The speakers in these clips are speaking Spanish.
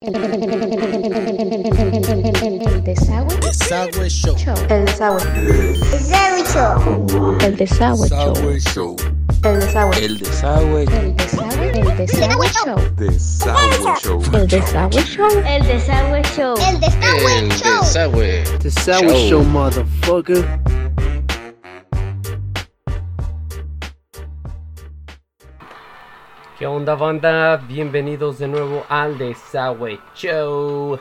El desagüe. Desagüe Show. El desagüe. Desagüe Show. El desagüe show. Desagüe Show. El desagüe. El desagüe. El desagüe. El desagüe show. Desagüe Show. El desagüe show. El Desagüe Show. El Desagüe El Show. desagüe. Desagüe Show. Show, motherfucker. Onda banda? Bienvenidos de nuevo al Desagüe Show.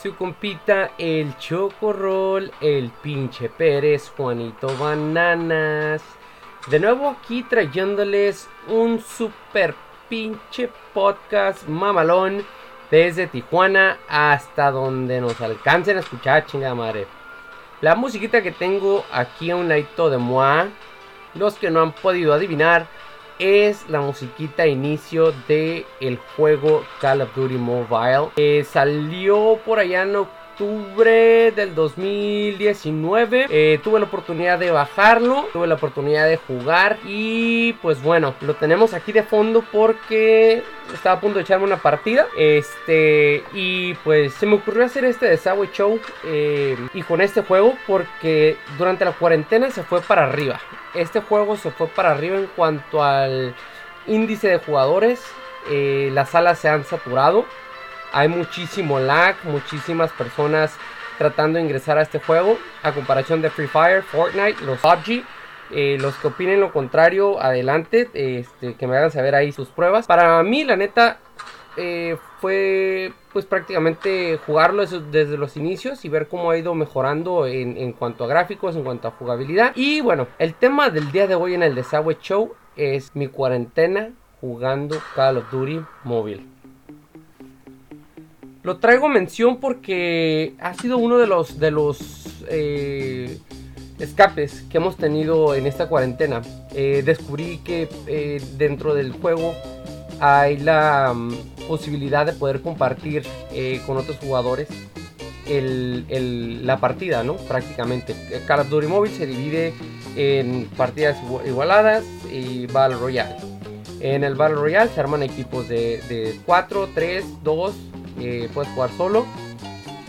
Su compita el Chocorrol, el pinche Pérez, Juanito Bananas. De nuevo aquí trayéndoles un super pinche podcast mamalón desde Tijuana hasta donde nos alcancen a escuchar, chingada madre. La musiquita que tengo aquí a un ladito de Moa, los que no han podido adivinar, es la musiquita inicio de el juego Call of Duty Mobile. Eh, salió por allá en octubre del 2019. Eh, tuve la oportunidad de bajarlo, tuve la oportunidad de jugar y pues bueno, lo tenemos aquí de fondo porque estaba a punto de echarme una partida. Este y pues se me ocurrió hacer este desagüe show eh, y con este juego porque durante la cuarentena se fue para arriba este juego se fue para arriba en cuanto al índice de jugadores. Eh, las salas se han saturado. Hay muchísimo lag, muchísimas personas tratando de ingresar a este juego. A comparación de Free Fire, Fortnite, los PUBG. Eh, los que opinen lo contrario, adelante. este, que me hagan saber ahí sus pruebas. Para mí, la neta, eh, fue pues prácticamente jugarlo desde los inicios y ver cómo ha ido mejorando en, en cuanto a gráficos, en cuanto a jugabilidad. Y bueno, el tema del día de hoy en el Desagüe Show es mi cuarentena jugando Call of Duty móvil. Lo traigo mención porque ha sido uno de los de los eh, escapes que hemos tenido en esta cuarentena. Eh, descubrí que eh, dentro del juego hay la mm, posibilidad de poder compartir con otros jugadores la partida, ¿no? Prácticamente. Call of Duty Mobile se divide en partidas igu- igualadas y Battle Royale. En el Battle Royale se arman equipos de, de 4, 3, 2, eh, puedes jugar solo.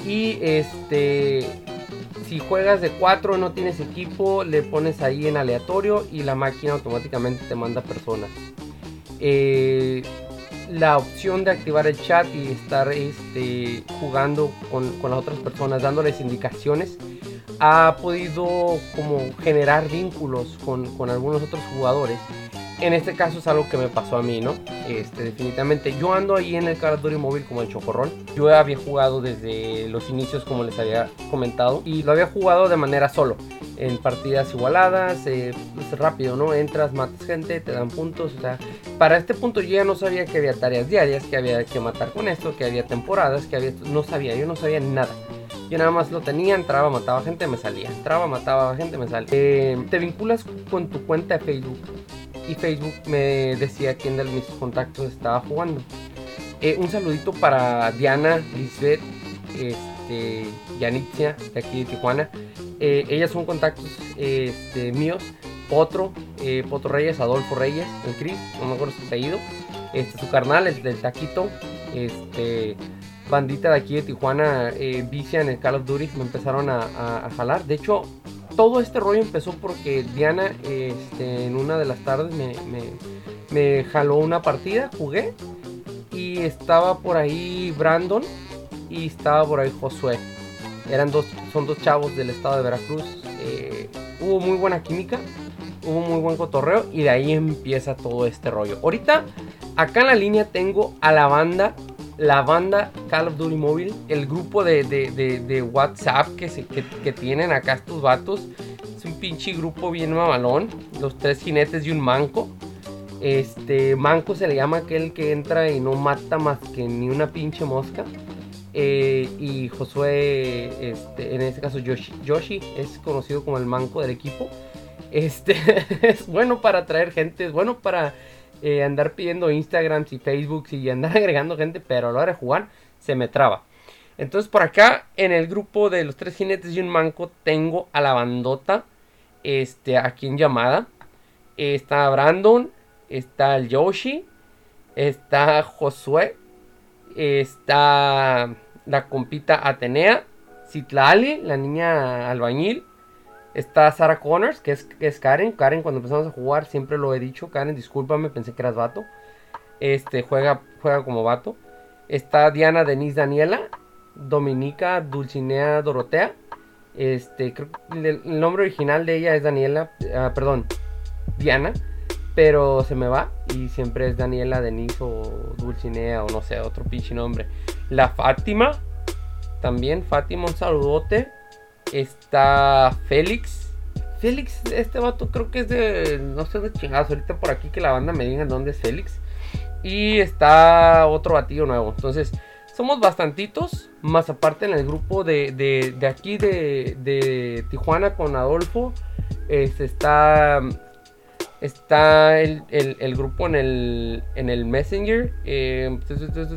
Y este, si juegas de 4 no tienes equipo, le pones ahí en aleatorio y la máquina automáticamente te manda personas. Eh, la opción de activar el chat y estar este, jugando con, con las otras personas, dándoles indicaciones, ha podido como generar vínculos con, con algunos otros jugadores. En este caso es algo que me pasó a mí, ¿no? Este, definitivamente. Yo ando ahí en el Call of Duty móvil como el chocorrol. Yo había jugado desde los inicios, como les había comentado, y lo había jugado de manera solo. En partidas igualadas, eh, es rápido, ¿no? Entras, matas gente, te dan puntos. O sea, para este punto yo ya no sabía que había tareas diarias, que había que matar con esto, que había temporadas, que había... No sabía, yo no sabía nada. Yo nada más lo tenía, entraba, mataba gente, me salía. Entraba, mataba gente, me salía. Eh, te vinculas con tu cuenta de Facebook y Facebook me decía quién de mis contactos estaba jugando. Eh, un saludito para Diana, Lisbeth, este, Yanitzia, de aquí de Tijuana. Eh, ellas son contactos este, míos. Potro, eh, Potro Reyes, Adolfo Reyes, el Chris, no me acuerdo su apellido. Este, su carnal, el del Taquito. Este, bandita de aquí de Tijuana, eh, vicia en el Call of Duty, me empezaron a- a jalar. De hecho, todo este rollo empezó porque Diana este, en una de las tardes me, me- me jaló una partida, jugué y estaba por ahí Brandon y estaba por ahí Josué. Eran dos, son dos chavos del estado de Veracruz. eh, hubo muy buena química, hubo muy buen cotorreo y de ahí empieza todo este rollo. Ahorita acá en la línea tengo a la banda la banda Call of Duty Mobile, el grupo de, de- de- WhatsApp que, que tienen acá estos vatos. Es un pinche grupo bien mamalón. Los tres jinetes y un manco. Este manco se le llama aquel que entra y no mata más que ni una pinche mosca. Eh, y Josué, este, en este caso Yoshi, Yoshi es conocido como el manco del equipo. Este es bueno para atraer gente, es bueno para eh, andar pidiendo Instagrams y Facebooks y andar agregando gente, pero a la hora de jugar se me traba. Entonces por acá en el grupo de los tres jinetes y un manco tengo a la bandota este, aquí en llamada. Está Brandon, está el Yoshi, está Josué está la compita Atenea, Citlali, la niña albañil. Está Sarah Connors, que es, que es Karen. Karen, cuando empezamos a jugar, siempre lo he dicho. Karen, discúlpame, pensé que eras vato. Este, juega, juega como vato. Está Diana Denise Daniela. Dominica Dulcinea Dorotea. Este, creo que el, nombre original de ella es Daniela. ah, perdón, Diana. Pero se me va. Y siempre es Daniela Denise o Dulcinea o no sé, otro pinche nombre. La Fátima. También Fátima, un saludote. Está Félix. Félix, este vato creo que es de. No sé de chingados. Ahorita por aquí que la banda me diga dónde es Félix. Y está otro batillo nuevo. Entonces, somos bastantitos. Más aparte en el grupo de, de, aquí de, de Tijuana con Adolfo. Este, está. Está el, el- grupo en el, en el Messenger.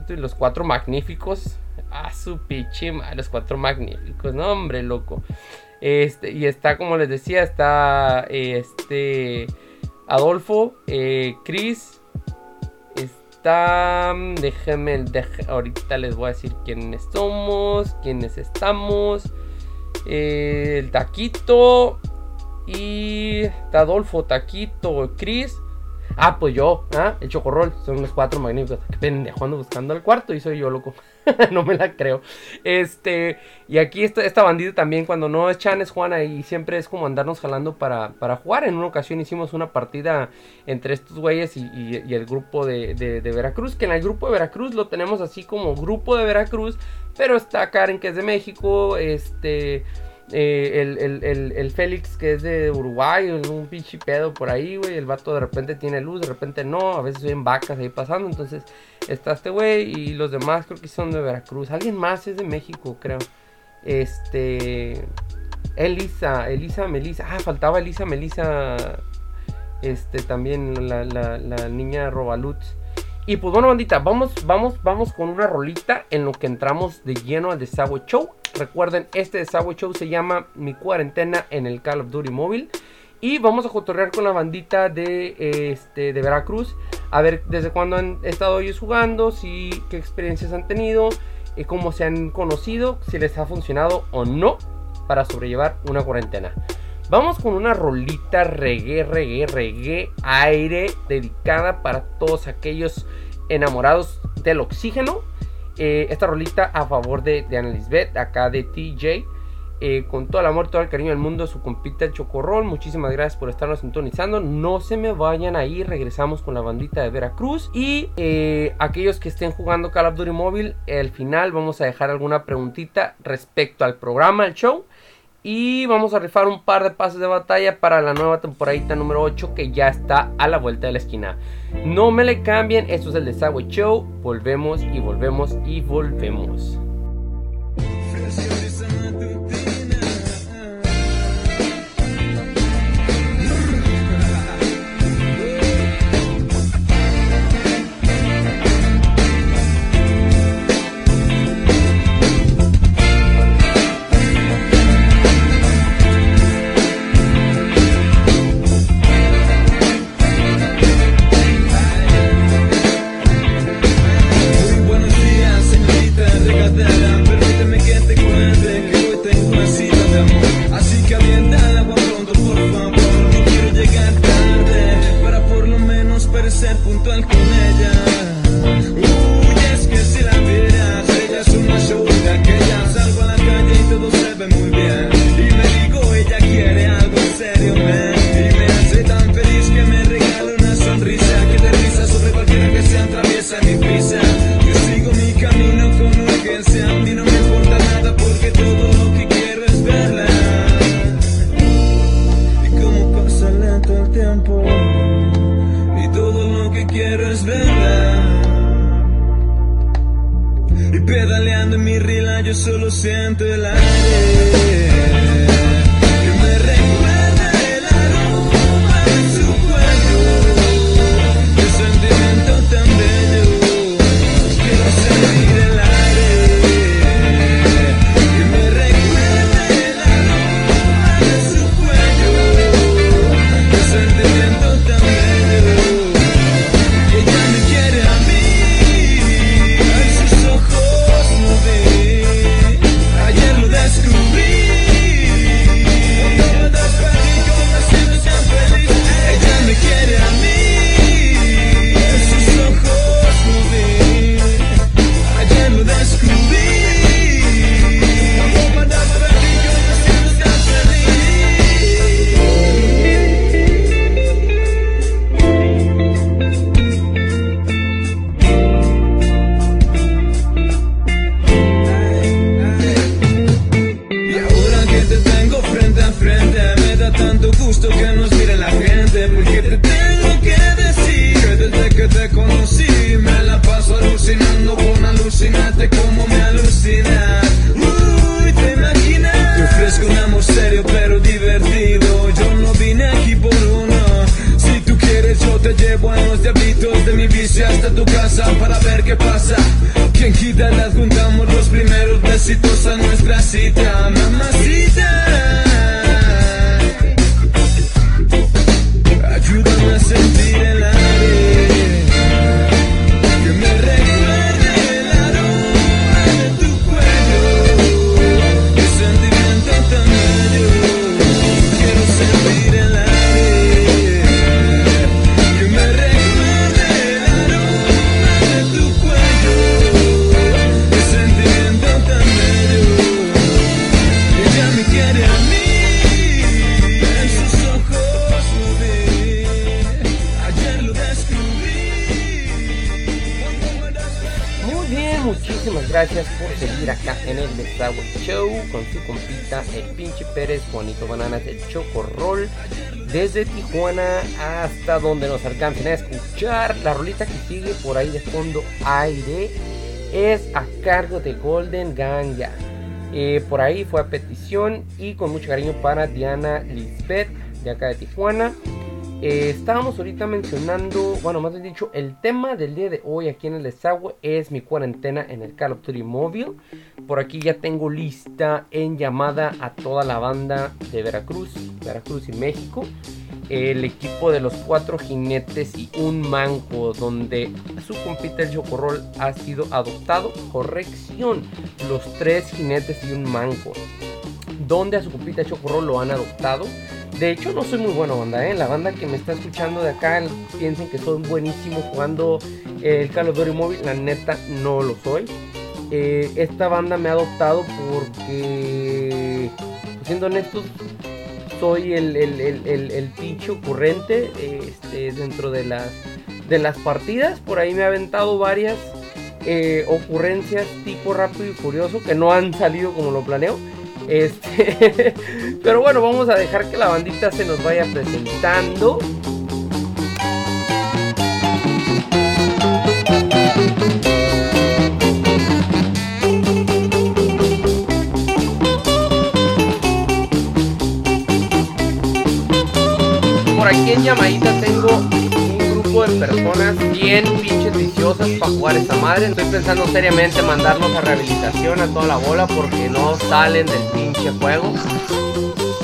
tu, los cuatro magníficos. Ah, su pinche madre, los cuatro magníficos. No, hombre, loco. Este, y está, como les decía, está este Adolfo, eh, Chris. Está. mm, Déjenme. ahorita les voy a decir quiénes somos, quiénes estamos. eh, el Taquito. Y. Está Adolfo, Taquito, Chris. Ah, pues yo, ¿ah? el chocorrol. Son los cuatro magníficos. Qué pendejo ando buscando al cuarto y soy yo, loco. no me la creo. Este. Y aquí esta, esta bandita también, cuando no es Chan, es Juana. Y siempre es como andarnos jalando para, para jugar. En una ocasión hicimos una partida entre estos güeyes y el grupo de, de- de Veracruz. Que en el grupo de Veracruz lo tenemos así como grupo de Veracruz. Pero está Karen, que es de México. Este. Eh, el, el- el- el Félix que es de Uruguay, un pinche pedo por ahí, güey. El vato de repente tiene luz, de repente no. A veces ven vacas ahí pasando. Entonces está este güey y los demás creo que son de Veracruz. Alguien más es de México, creo. Este. Elisa, Elisa Melisa. Ah, faltaba Elisa Melisa. Este también la, la, la niña Robalutz. Y pues bueno, bandita, vamos, vamos, vamos con una rolita en lo que entramos de lleno al Desagüe Show. Recuerden, este Desagüe Show se llama Mi cuarentena en el Call of Duty móvil. Y vamos a cotorrear con la bandita de, este, de Veracruz. A ver desde cuándo han estado ellos jugando, si, qué experiencias han tenido, eh, cómo se han conocido, si les ha funcionado o no para sobrellevar una cuarentena. Vamos con una rolita reggae, reggae, reggae, aire, dedicada para todos aquellos enamorados del oxígeno. Eh, esta rolita a favor de, de Ana Lisbeth, acá de TJ. eh, con todo el amor, todo el cariño del mundo, su compita el Chocorrol. Muchísimas gracias por estarnos sintonizando. No se me vayan ahí, regresamos con la bandita de Veracruz. Y eh, aquellos que estén jugando Call of Duty móvil, al final vamos a dejar alguna preguntita respecto al programa, al show. Y vamos a rifar un par de pases de batalla para la nueva temporadita número 8 que ya está a la vuelta de la esquina. No me le cambien, esto es el Desagüe Show. Volvemos y volvemos y volvemos. Bananas del Choco Roll. Desde Tijuana hasta donde nos alcancen a escuchar. La rolita que sigue por ahí de fondo aire es a cargo de Golden Ganja. Eh, por ahí fue a petición y con mucho cariño para Diana Lisbeth de acá de Tijuana. Eh, estábamos ahorita mencionando, bueno, más bien dicho, el tema del día de hoy aquí en el desagüe es mi cuarentena en el Call of Duty Mobile. Por aquí ya tengo lista en llamada a toda la banda de Veracruz, Veracruz y México. El equipo de los cuatro jinetes y un manco, donde su compita el Chocorrol ha sido adoptado. Corrección, los tres jinetes y un manco donde a su compita Chocorrol lo han adoptado. De hecho, no soy muy bueno banda, ¿eh? La banda que me está escuchando de acá piensen que soy buenísimo jugando el Call of Duty Mobile. La neta, no lo soy. Eh, esta banda me ha adoptado porque, siendo honestos, soy el, el, el, el, el pinche ocurrente este, dentro de las, de las partidas. Por ahí me ha aventado varias eh, ocurrencias tipo rápido y furioso que no han salido como lo planeo. Este, pero bueno, vamos a dejar que la bandita se nos vaya presentando. Personas bien pinches viciosas para jugar esta madre. Estoy pensando seriamente mandarlos a rehabilitación a toda la bola porque no salen del pinche juego.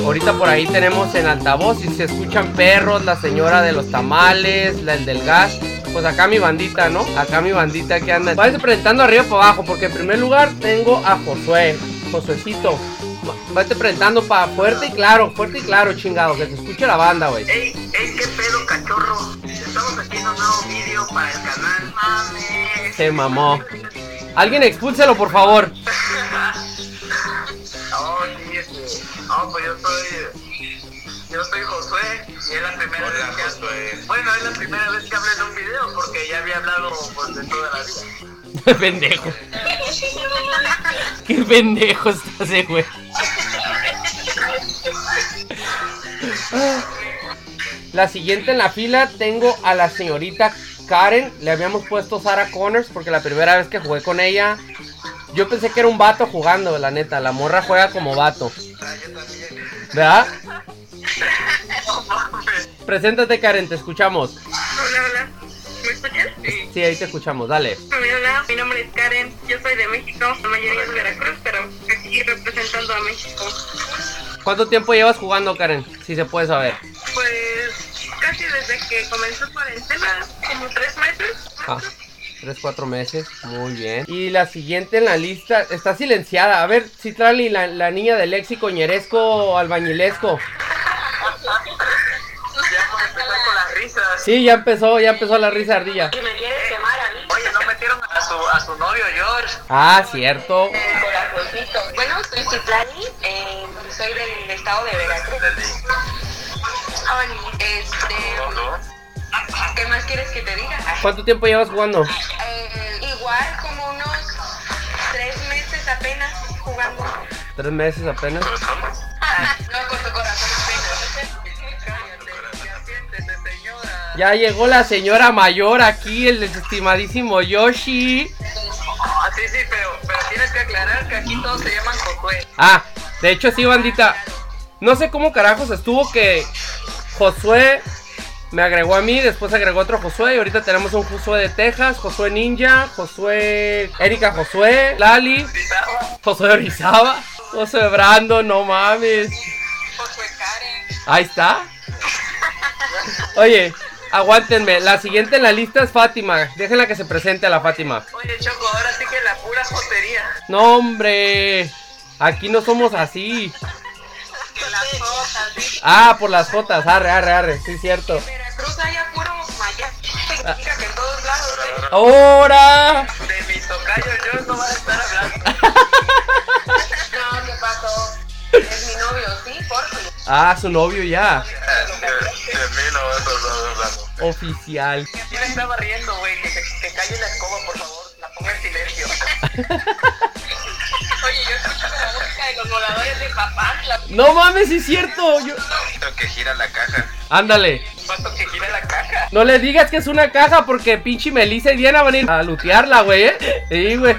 Ahorita por ahí tenemos en altavoz y se escuchan perros, la señora de los tamales, la el del gas. Pues acá mi bandita, ¿no? Acá mi bandita que anda. Váyanse presentando arriba para abajo porque en primer lugar tengo a Josué, Josuecito. Váyate presentando para fuerte y claro, fuerte y claro, chingado, que se escuche la banda, güey. Ey, ey, pedo, cachorro. Para el canal. Mames. Se mamó. Alguien expúlselo, por favor. Oh, sí, este. No, pues yo soy. Yo soy Josué y es la primera vez que Josué. Bueno, es la primera vez que hablo en un video porque ya había hablado pues, de toda la vida. pendejo. Qué pendejo estás, eh, güey. La siguiente en la fila tengo a la señorita Karen. Le habíamos puesto Sarah Connors porque la primera vez que jugué con ella, yo pensé que era un vato jugando, la neta. La morra juega como vato. ¿Verdad? Preséntate, Karen, te escuchamos. Hola, hola. ¿Me escuchas? Sí. Sí, ahí te escuchamos, dale. Hola, mi nombre es Karen. Yo soy de México. La mayoría es de Veracruz, pero aquí representando a México. ¿Cuánto tiempo llevas jugando, Karen? Si se puede saber. Pues casi desde que comenzó cuarentena, como tres meses. Ah, tres, cuatro meses. Muy bien. Y la siguiente en la lista está silenciada. A ver, Citrali, la, la niña del léxico ñeresco albañilesco. Ya vamos a empezar con las risas. Sí, ya empezó, ya empezó la risa ardilla. ¿Y me quieres quemar a mí? Oye, no metieron a su, a su novio George. Ah, cierto. Bueno, soy Citlani, eh, soy del estado de Veracruz. ¿Qué más quieres que te diga? ¿Cuánto tiempo llevas jugando? Eh, igual como unos tres meses apenas jugando. Tres meses apenas. No con tu corazón. Ya llegó la señora mayor aquí, el estimadísimo Yoshi. Ah, sí, sí, pero, pero tienes que aclarar que aquí todos se llaman Josué. Ah, de hecho sí, bandita. No sé cómo carajos estuvo que Josué, Me agregó a mí, después agregó otro Josué. Y ahorita tenemos un Josué de Texas, Josué Ninja, Josué. Erika Josué, Lali, Josué Orizaba, Josué Brando, no mames. Josué Karen. Ahí está. Oye, aguántenme. La siguiente en la lista es Fátima. Déjenla que se presente a la Fátima. Oye, Choco, ahora sí que la pura jotería. No, hombre. Aquí no somos así. Que las cosas, ¿sí? Ah, por las jotas. Arre, arre, arre. Sí, cierto. Veracruz hay a puro maya. Significa que en todos lados, ¿sí? ¡Ahora! De mis tocayos yo no vas a estar hablando. No, ¿qué pasó? Es mi novio, ¿sí? Por fin. Ah, su novio ya. De, de mí no vas a estar hablando. Oficial. Yo me estaba riendo, güey. Que, que calle la escoba, por favor. La ponga en silencio. Oye, yo escucho la música de los voladores de Papantla. No mames, es cierto. Yo... Tengo que gira la caja. Ándale. Pato que gira la caja. No le digas que es una caja porque pinche Melissa y Diana van a ir a lutearla, güey, ¿eh? Sí, güey.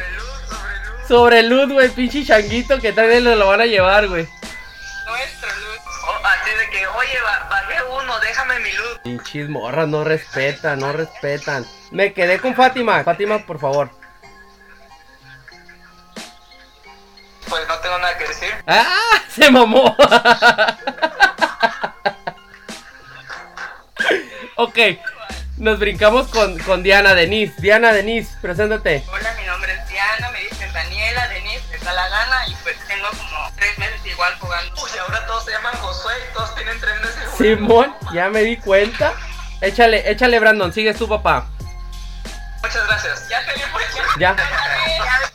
Sobre luz, güey, pinche changuito que también lo van a llevar, güey. Nuestro luz. Oh, así de que, oye, bajé uno, déjame mi luz. Pinches morras no respetan, no respetan. Me quedé con Fátima. Fátima, por favor. Pues no tengo nada que decir. ¡Ah! Se mamó. ok. Nos brincamos con, con Diana Denise. Diana Denise, preséntate. Hola, mi nombre es Diana, me dicen Daniela, Denise, me da la gana y pues tengo como tres meses igual jugando. Uy, ahora todos se llaman Josué y todos tienen tres meses. jugando. Simón, ya me di cuenta. Échale, échale, Brandon. Sigues tu papá. Muchas gracias. Ya te pues Ya.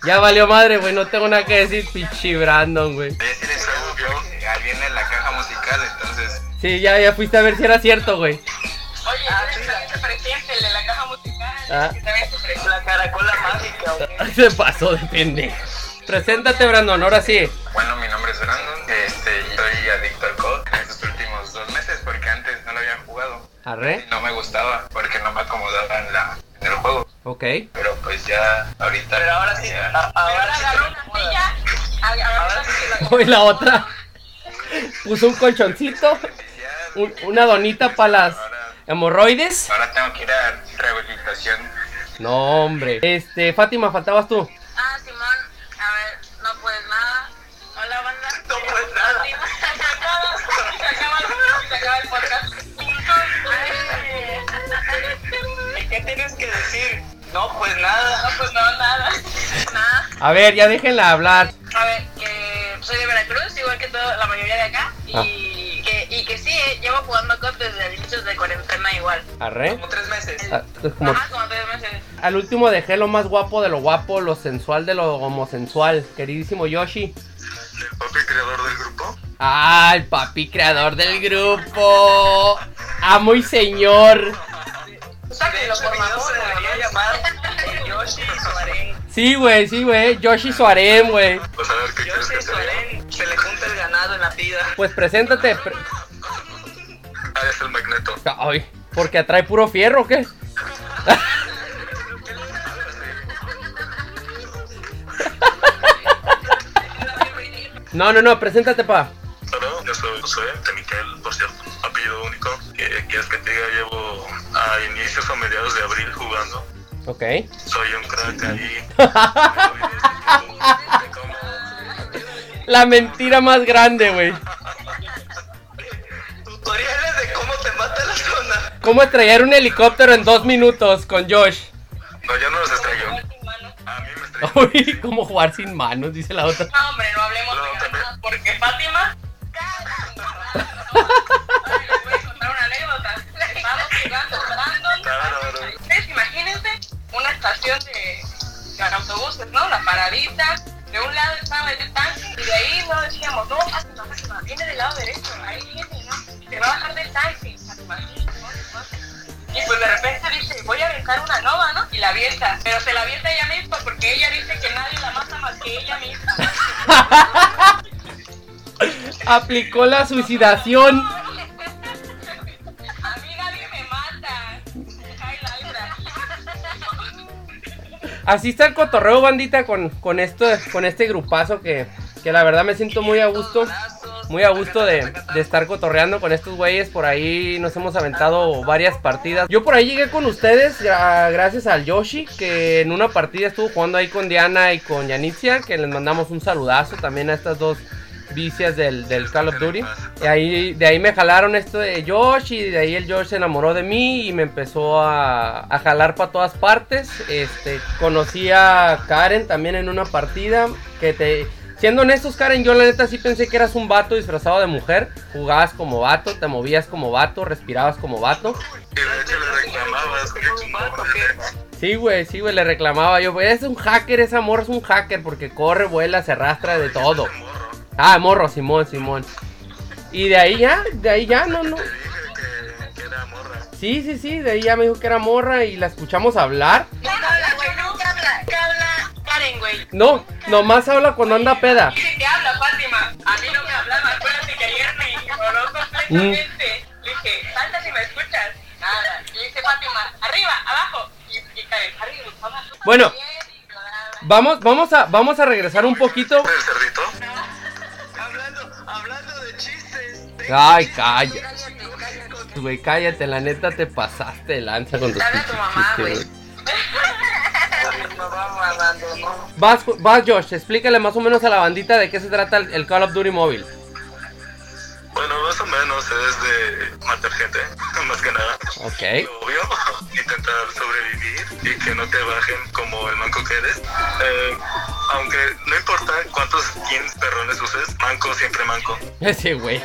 Ya valió madre, güey. No tengo nada que decir, pinche Brandon, güey. Voy a decir eso, vio. Ahí viene la caja musical, entonces. Sí, ya, ya fuiste a ver si era cierto, güey. Oye, Ah, ¿eres sí, el que presente, el de la caja musical? Ah. Que también. La caracola mágica. Se pasó de pendejo. Preséntate, Brandon, ahora sí. Bueno, mi nombre es Brandon. Este, soy adicto al COD en estos últimos dos meses porque antes no lo había jugado. Arre. No me gustaba porque no me acomodaba en, la, en el juego. Ok. Pero pues ya ahorita. Pero ahora sí, ya- a- ahora Ahora sí agarró una silla, Ahora sí que la. Hoy la otra. Puso un colchoncito. un- una donita para las hemorroides. Ahora tengo que ir a rehabilitación. No, hombre. Este, Fátima, faltabas tú. Ah, Simón, a ver, no puedes nada. Hola, banda. No puedes nada. Se acaba, se acaba el- se acaba el podcast. ¿Y qué tienes que decir? No, pues nada. No, pues no, nada. Nada. A ver, ya déjenla hablar. A ver, que soy de Veracruz, igual que toda la mayoría de acá. Ah. Y, igual. Arre. Como tres meses. Ah, es como- Ajá, como tres meses. al último dejé lo más guapo de lo guapo, lo sensual de lo homosensual. Queridísimo Yoshi. El papi creador del grupo. Ah, el papi creador del grupo. Amo y señor. Sí, güey, sí, güey. Yoshi Suarem, güey. Pues a ver qué quieres que Yoshi te diga. Suarén. Se le junta el ganado en la pida. Pues preséntate. pre- Ah, es el magneto. Ay, porque atrae puro fierro, ¿o ¿qué? No, no, no, preséntate, pa. Hola, yo soy Josué, de Miquel, por cierto, apellido único. ¿Qué quieres que te diga? Llevo a inicios o mediados de abril jugando. Ok. Soy un crack ahí. La mentira más grande, güey. Tutoriales de cómo te mata la zona. ¿Cómo estrellar un helicóptero en dos minutos con Josh? No, yo no los estrello. A mí me estrelló. Uy, ¿cómo jugar sin manos? Dice la otra. No, hombre, no hablemos No, de también. porque Fátima. Ay, les voy a contar una anécdota. Estábamos jugando Brandon. Claro. Ustedes imagínense una estación de, autobuses, ¿no? La paradita. De un lado estaba el tanque y de ahí no decíamos, no, Fátima, Fátima, viene del lado derecho, ahí viene, ¿no? Se va a bajar del tanque. Fátima. Y pues de repente dice, voy a aventar una nova, ¿no? Y la avienta, pero se la avienta ella misma porque ella dice que nadie la mata más que ella misma. Aplicó la suicidación. A mí nadie me mata. Así está el cotorreo, bandita, con, con, esto, con este grupazo que, que la verdad me siento muy a gusto. Muy a gusto de, de estar cotorreando con estos güeyes. Por ahí nos hemos aventado varias partidas. Yo por ahí llegué con ustedes gra- gracias al Yoshi, que en una partida estuvo jugando ahí con Diana y con Yanitzia, que les mandamos un saludazo también a estas dos vicias del, del Call of Duty. Y ahí, de ahí me jalaron esto de Josh y de ahí el Josh se enamoró de mí y me empezó a, a jalar para todas partes. Este, conocí a Karen también en una partida que te... Siendo honestos, Karen, yo la neta sí pensé que eras un vato disfrazado de mujer. Jugabas como vato, te movías como vato, respirabas como vato. Y de hecho le reclamabas que Sí, güey, sí, güey, le reclamaba yo, güey, es un hacker, esa morra es un hacker porque corre, vuela, se arrastra de todo. Ah, morro, Simón, Simón. Y de ahí ya, de ahí ya, no, no. dije que, que era morra. Sí, sí, sí, de ahí ya me dijo que era morra y la escuchamos hablar. No habla, güey, nunca habla. No, nomás habla cuando anda peda. Dice que habla, Fátima. A mí no me hablaba. Acuérdate que ayer me ignoró completamente. Le dije, salta si me escuchas. Nada. Y dice Fátima, arriba, abajo. Y, y Karen, arriba, abajo. Bueno. Vamos, vamos a, vamos a regresar un poquito. ¿El cerdito? Hablando, hablando de chistes. Ay, calla. Güey, cállate, la neta te pasaste de lanza con tus Habla tu mamá, chistes, güey. Vas, vas, Josh, explícale más o menos a la bandita de qué se trata el, el Call of Duty móvil. Bueno, más o menos es de matar gente, más que nada. Ok. Lo obvio, intentar sobrevivir y que no te bajen como el manco que eres. Eh, aunque no importa cuántos skins perrones uses, manco siempre manco. Ese güey.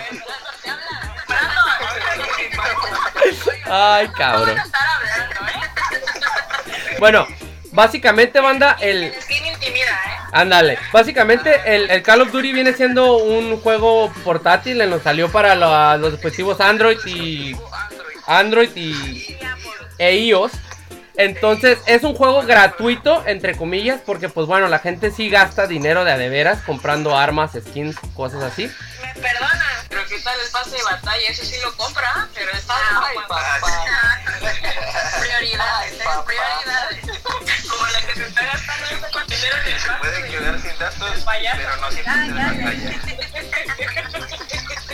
Ay, cabrón. ¿eh? Bueno, básicamente, banda, el. Skin intimida, ¿eh? Ándale. Básicamente, el, el Call of Duty viene siendo un juego portátil. Nos salió para la- los dispositivos Android y. Android y. e iOS. Entonces, es un juego gratuito, entre comillas, porque, pues bueno, la gente sí gasta dinero de a de veras comprando armas, skins, cosas así. Me. Tal el pase de batalla, ese sí lo compra, pero está Ay, papá. Prioridades, Ay, papá. prioridades. Como la que se está gastando esta con dinero en el Se puede quedar sin datos, Payaso. pero no sin de ya, pantalla.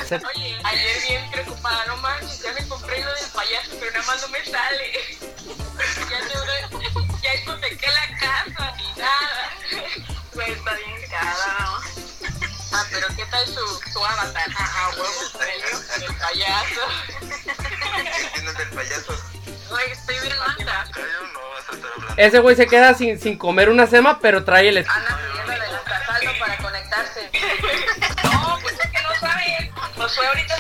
Oye, ayer bien preocupada, no manches, ya me compré lo del payaso, pero nada más no me sale. Ya, te, ya hipotequé la casa y nada. Pues está bien cara, ¿no? Ah, pero ¿qué tal su, su avatar? Ah, ah, huevo, premio, el payaso. ¿Qué tienes del payaso? Oye, estoy bien manta. Callo, no vas a estar hablando. Ese güey se queda sin, sin comer una sema, pero trae el. Anda pidiendo ahorita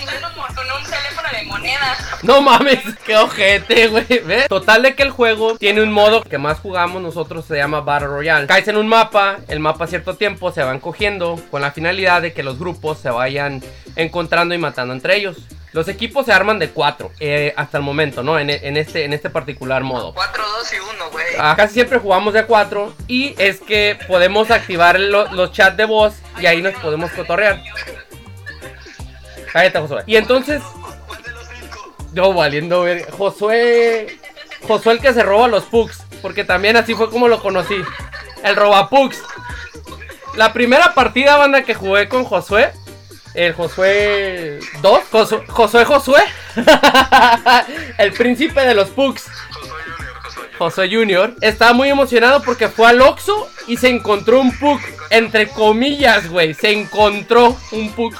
con un teléfono de monedas. No mames, qué ojete, güey. ¿Ves? Total de que el juego tiene un modo que más jugamos nosotros, se llama Battle Royale. Caes en un mapa, el mapa a cierto tiempo se van cogiendo con la finalidad de que los grupos se vayan encontrando y matando entre ellos. Los equipos se arman de cuatro eh, hasta el momento, ¿no? En, en este, en este particular modo. 4, 2 y 1, güey. Ah, casi siempre jugamos de a cuatro y es que podemos activar lo- los chats de voz y ahí nos podemos cotorrear. Cállate, Josué. Y entonces, ¿Cuál de los 5? yo valiendo ver. Josué. Josué el que se roba los pugs. Porque también así fue como lo conocí. El roba pugs. La primera partida, banda, que jugué con Josué. El Josué 2. Josué Josué. Josué. el príncipe de los pugs. Josué Junior estaba muy emocionado porque fue al Oxxo y se encontró un pug. Entre comillas, güey. Se encontró un pug.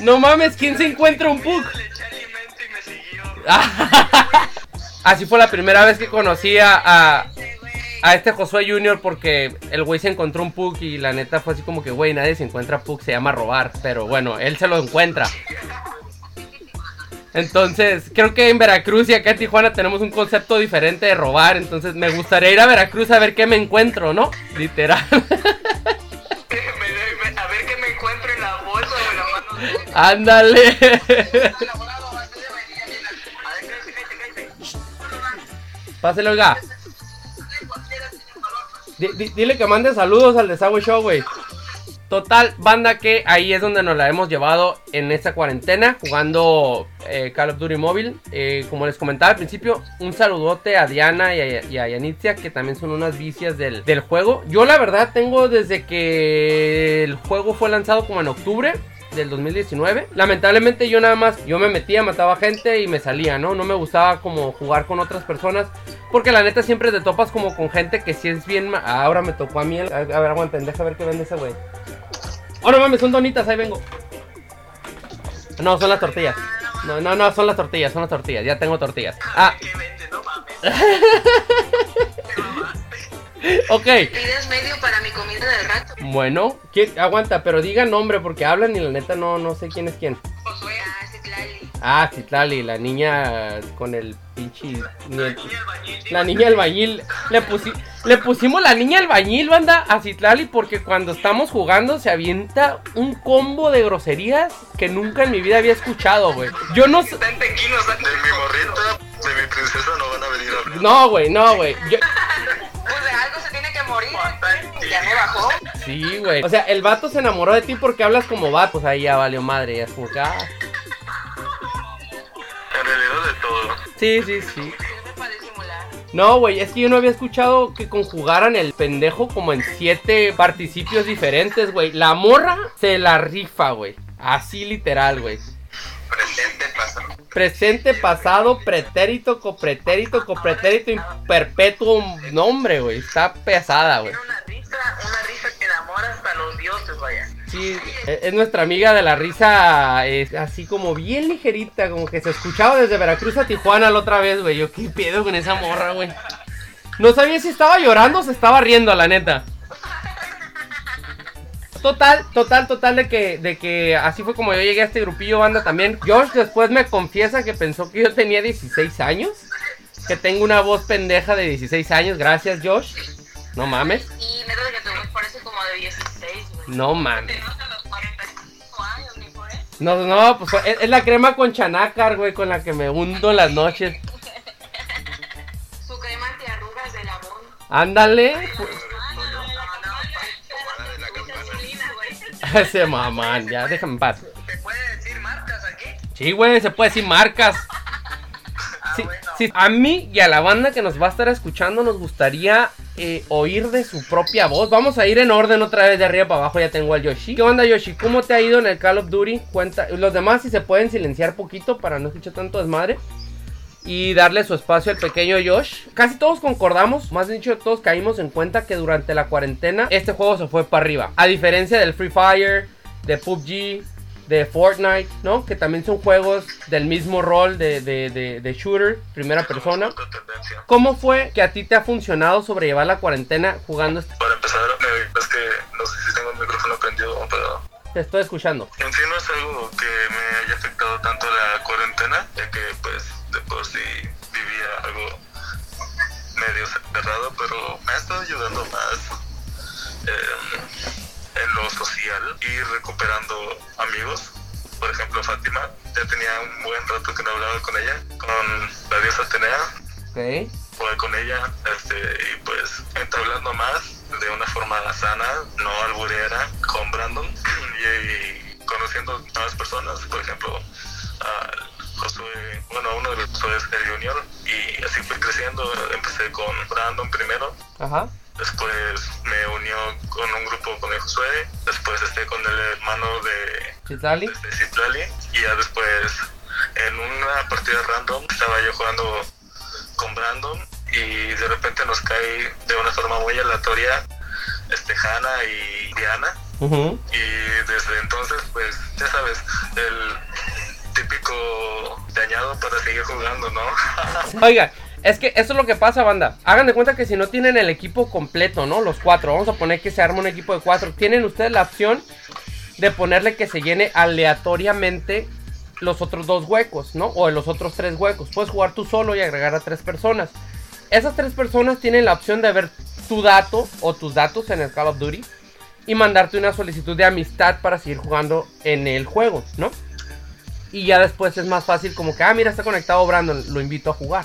No mames, ¿quién se encuentra un siguió. Así fue la primera vez que conocí a, a, este Josué Junior porque el güey se encontró un pug y la neta fue así como que, güey, nadie se encuentra pug, se llama robar. Pero bueno, él se lo encuentra. Entonces, creo que en Veracruz y acá en Tijuana tenemos un concepto diferente de robar. Entonces, me gustaría ir a Veracruz a ver qué me encuentro, ¿no? Literal. Ándale. Pásale, di- dile que mande saludos al Desagüe Show, güey. Total, banda que ahí es donde nos la hemos llevado en esta cuarentena, jugando eh, Call of Duty Mobile. Eh, como les comentaba al principio, un saludote a Diana y a, y Yanitzia, que también son unas vicias del, del juego. Yo la verdad tengo desde que el juego fue lanzado como en octubre del 2019. Lamentablemente yo nada más, yo me metía, mataba gente y me salía, ¿no? No me gustaba como jugar con otras personas. Porque la neta siempre te topas como con gente que si es bien... ma- Ahora me tocó a mí. el- a ver, aguanten, deja ver qué vende ese güey. Oh, no mames, son donitas, ahí vengo. No, son las tortillas. No, no, no, son las tortillas, son las tortillas. Ya tengo tortillas. Ah, Ok. Pides medio para mi comida del rato. Bueno, ¿quién- aguanta, pero diga nombre porque hablan y la neta no, no sé quién es quién. Josué, ah, Citlali. Ah, Citlali, la niña con el pinche... La niña albañil. La niña albañil. Le, pusi- le pusimos la niña albañil, banda, a Citlali porque cuando estamos jugando se avienta un combo de groserías que nunca en mi vida había escuchado, güey. Yo no sé... De mi morrita, de mi princesa no van a venir a hablar. No, güey, no, güey. Yo- morir. Ya me bajó. Sí, güey. O sea, el vato se enamoró de ti porque hablas como vato. Pues ahí ya valió madre. Ya es como que, ah. En realidad de todo. Sí, sí, sí. No, güey, es que yo no había escuchado que conjugaran el pendejo como en siete participios diferentes, güey. La morra se la rifa, güey. Así literal, güey. Presente. Presente, pasado, pretérito, copretérito, copretérito, imperpetuo nombre, güey. Está pesada, güey. Una risa, una risa que enamora hasta los dioses, vaya. Sí, es es nuestra amiga de la risa, es así como bien ligerita, como que se escuchaba desde Veracruz a Tijuana la otra vez, güey. Yo, ¿qué pedo con esa morra, güey? No sabía si estaba llorando o se estaba riendo, la neta. Total, total, total de que, de que así fue como yo llegué a este grupillo banda también. Josh después me confiesa que pensó que yo tenía 16 años. Que tengo una voz pendeja de 16 años. Gracias, Josh. No mames. Y neta de que tu voz parece como de 16, güey. No mames. Te notan los 45 años, ni por eso. No, no, pues es, es la crema con chanácar, güey, con la que me hundo en las noches. Su crema antiarrugas del amor. Ándale. pues, Ese mamán, ya, déjame en paz. ¿Se puede decir marcas aquí? Sí, güey, se puede decir marcas. Ah, Sí, bueno. sí, a mí y a la banda que nos va a estar escuchando nos gustaría eh, oír de su propia voz. Vamos a ir en orden otra vez de arriba para abajo. Ya tengo al Yoshi. ¿Qué onda, Yoshi? ¿Cómo te ha ido en el Call of Duty? Cuenta. Los demás, si se pueden silenciar poquito para no escuchar tanto desmadre. Y darle su espacio al pequeño Josh. Casi todos concordamos, más dicho, todos caímos en cuenta que durante la cuarentena este juego se fue para arriba. A diferencia del Free Fire, de PUBG, de Fortnite, ¿no? Que también son juegos del mismo rol de, de, de- de shooter, primera persona. ¿Cómo fue que a ti te ha funcionado sobrellevar la cuarentena jugando este? Para empezar, es que no sé si tengo el micrófono prendido, pero Te estoy escuchando. en sí no es algo que me haya afectado tanto la cuarentena, ya que pues de por sí vivía algo medio cerrado, pero me ha estado ayudando más eh, en lo social y recuperando amigos. Por ejemplo, Fátima, ya tenía un buen rato que no hablaba con ella, con la diosa Atenea, Ok. jugué con ella este, y pues entablando más de una forma sana, no alburera, con Brandon y, y conociendo nuevas personas, por ejemplo, a Josué, bueno, uno de los Josué es el Junior y así fui creciendo, empecé con Brandon primero, Ajá. después me unió con un grupo con el Josué, después esté con el hermano de Chitlali. de Citlali y ya después en una partida random estaba yo jugando con Brandon y de repente nos cae de una forma muy aleatoria este Hanna y Diana y desde entonces pues ya sabes el típico dañado para seguir jugando no Oiga, es que eso es lo que pasa, banda. Hagan de cuenta que si no tienen el equipo completo, ¿no? Los cuatro. Vamos a poner que se arma un equipo de cuatro. Tienen ustedes la opción de ponerle que se llene aleatoriamente los otros dos huecos, ¿no? O los otros tres huecos. Puedes jugar tú solo y agregar a tres personas. Esas tres personas tienen la opción de ver tu dato o tus datos en el Call of Duty y mandarte una solicitud de amistad para seguir jugando en el juego, ¿no? Y ya después es más fácil como que, ah, mira, está conectado Brandon, lo invito a jugar.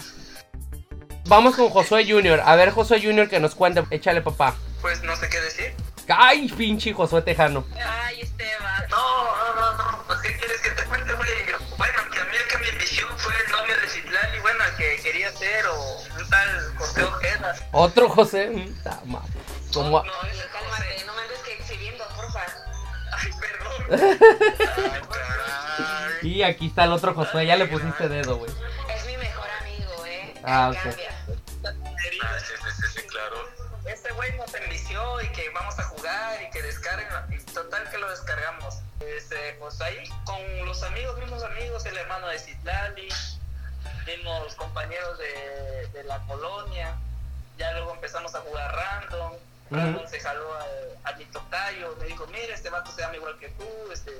Vamos con Josué Junior. A ver, Josué Junior que nos cuente. Échale, papá. Pues no sé qué decir. Ay, pinche Josué Tejano. Ay, Esteban. No, no, no, no. Pues, ¿qué quieres que te cuente, güey? Bueno, que a mí el que me inició fue el novio de Citlali, bueno, el que quería ser, o un tal José Ojeda. Otro José. mm, ta ma- Como... No, ese Cálmate, no me andes que exhibiendo, porfa. Ay, perdón. Ay, caray. Y aquí está el otro Josué, ya le pusiste dedo, güey. Es mi mejor amigo, ¿eh? Ah, ok. Ah, sí, sí, sí, sí, claro. Este güey nos envició y que vamos a jugar y que descarguen. Y total que lo descargamos. Este, pues ahí con los amigos, mismos amigos, el hermano de Citlali, mismos compañeros de, de la colonia. Ya luego empezamos a jugar random. Random se jaló a, a mi tocayo, me dijo, mira, este vato se llama igual que tú, este,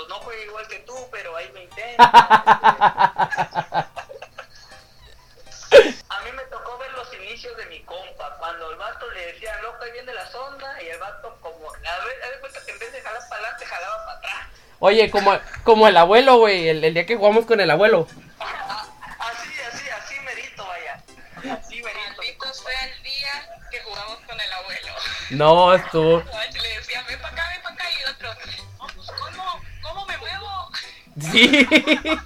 pues no juega igual que tú, pero ahí me intenta. A mí me tocó ver los inicios de mi compa, cuando el vato le decía, loco, ahí viene la sonda, y el vato como, a ver, haz de cuenta que en vez de jalar para adelante, jalaba para atrás. Oye, como, como el abuelo, güey, el, el día que jugamos con el abuelo. Así, así, así merito, vaya. Así merito. Malditos fue el día que jugamos con el abuelo. No, estuvo. Sí.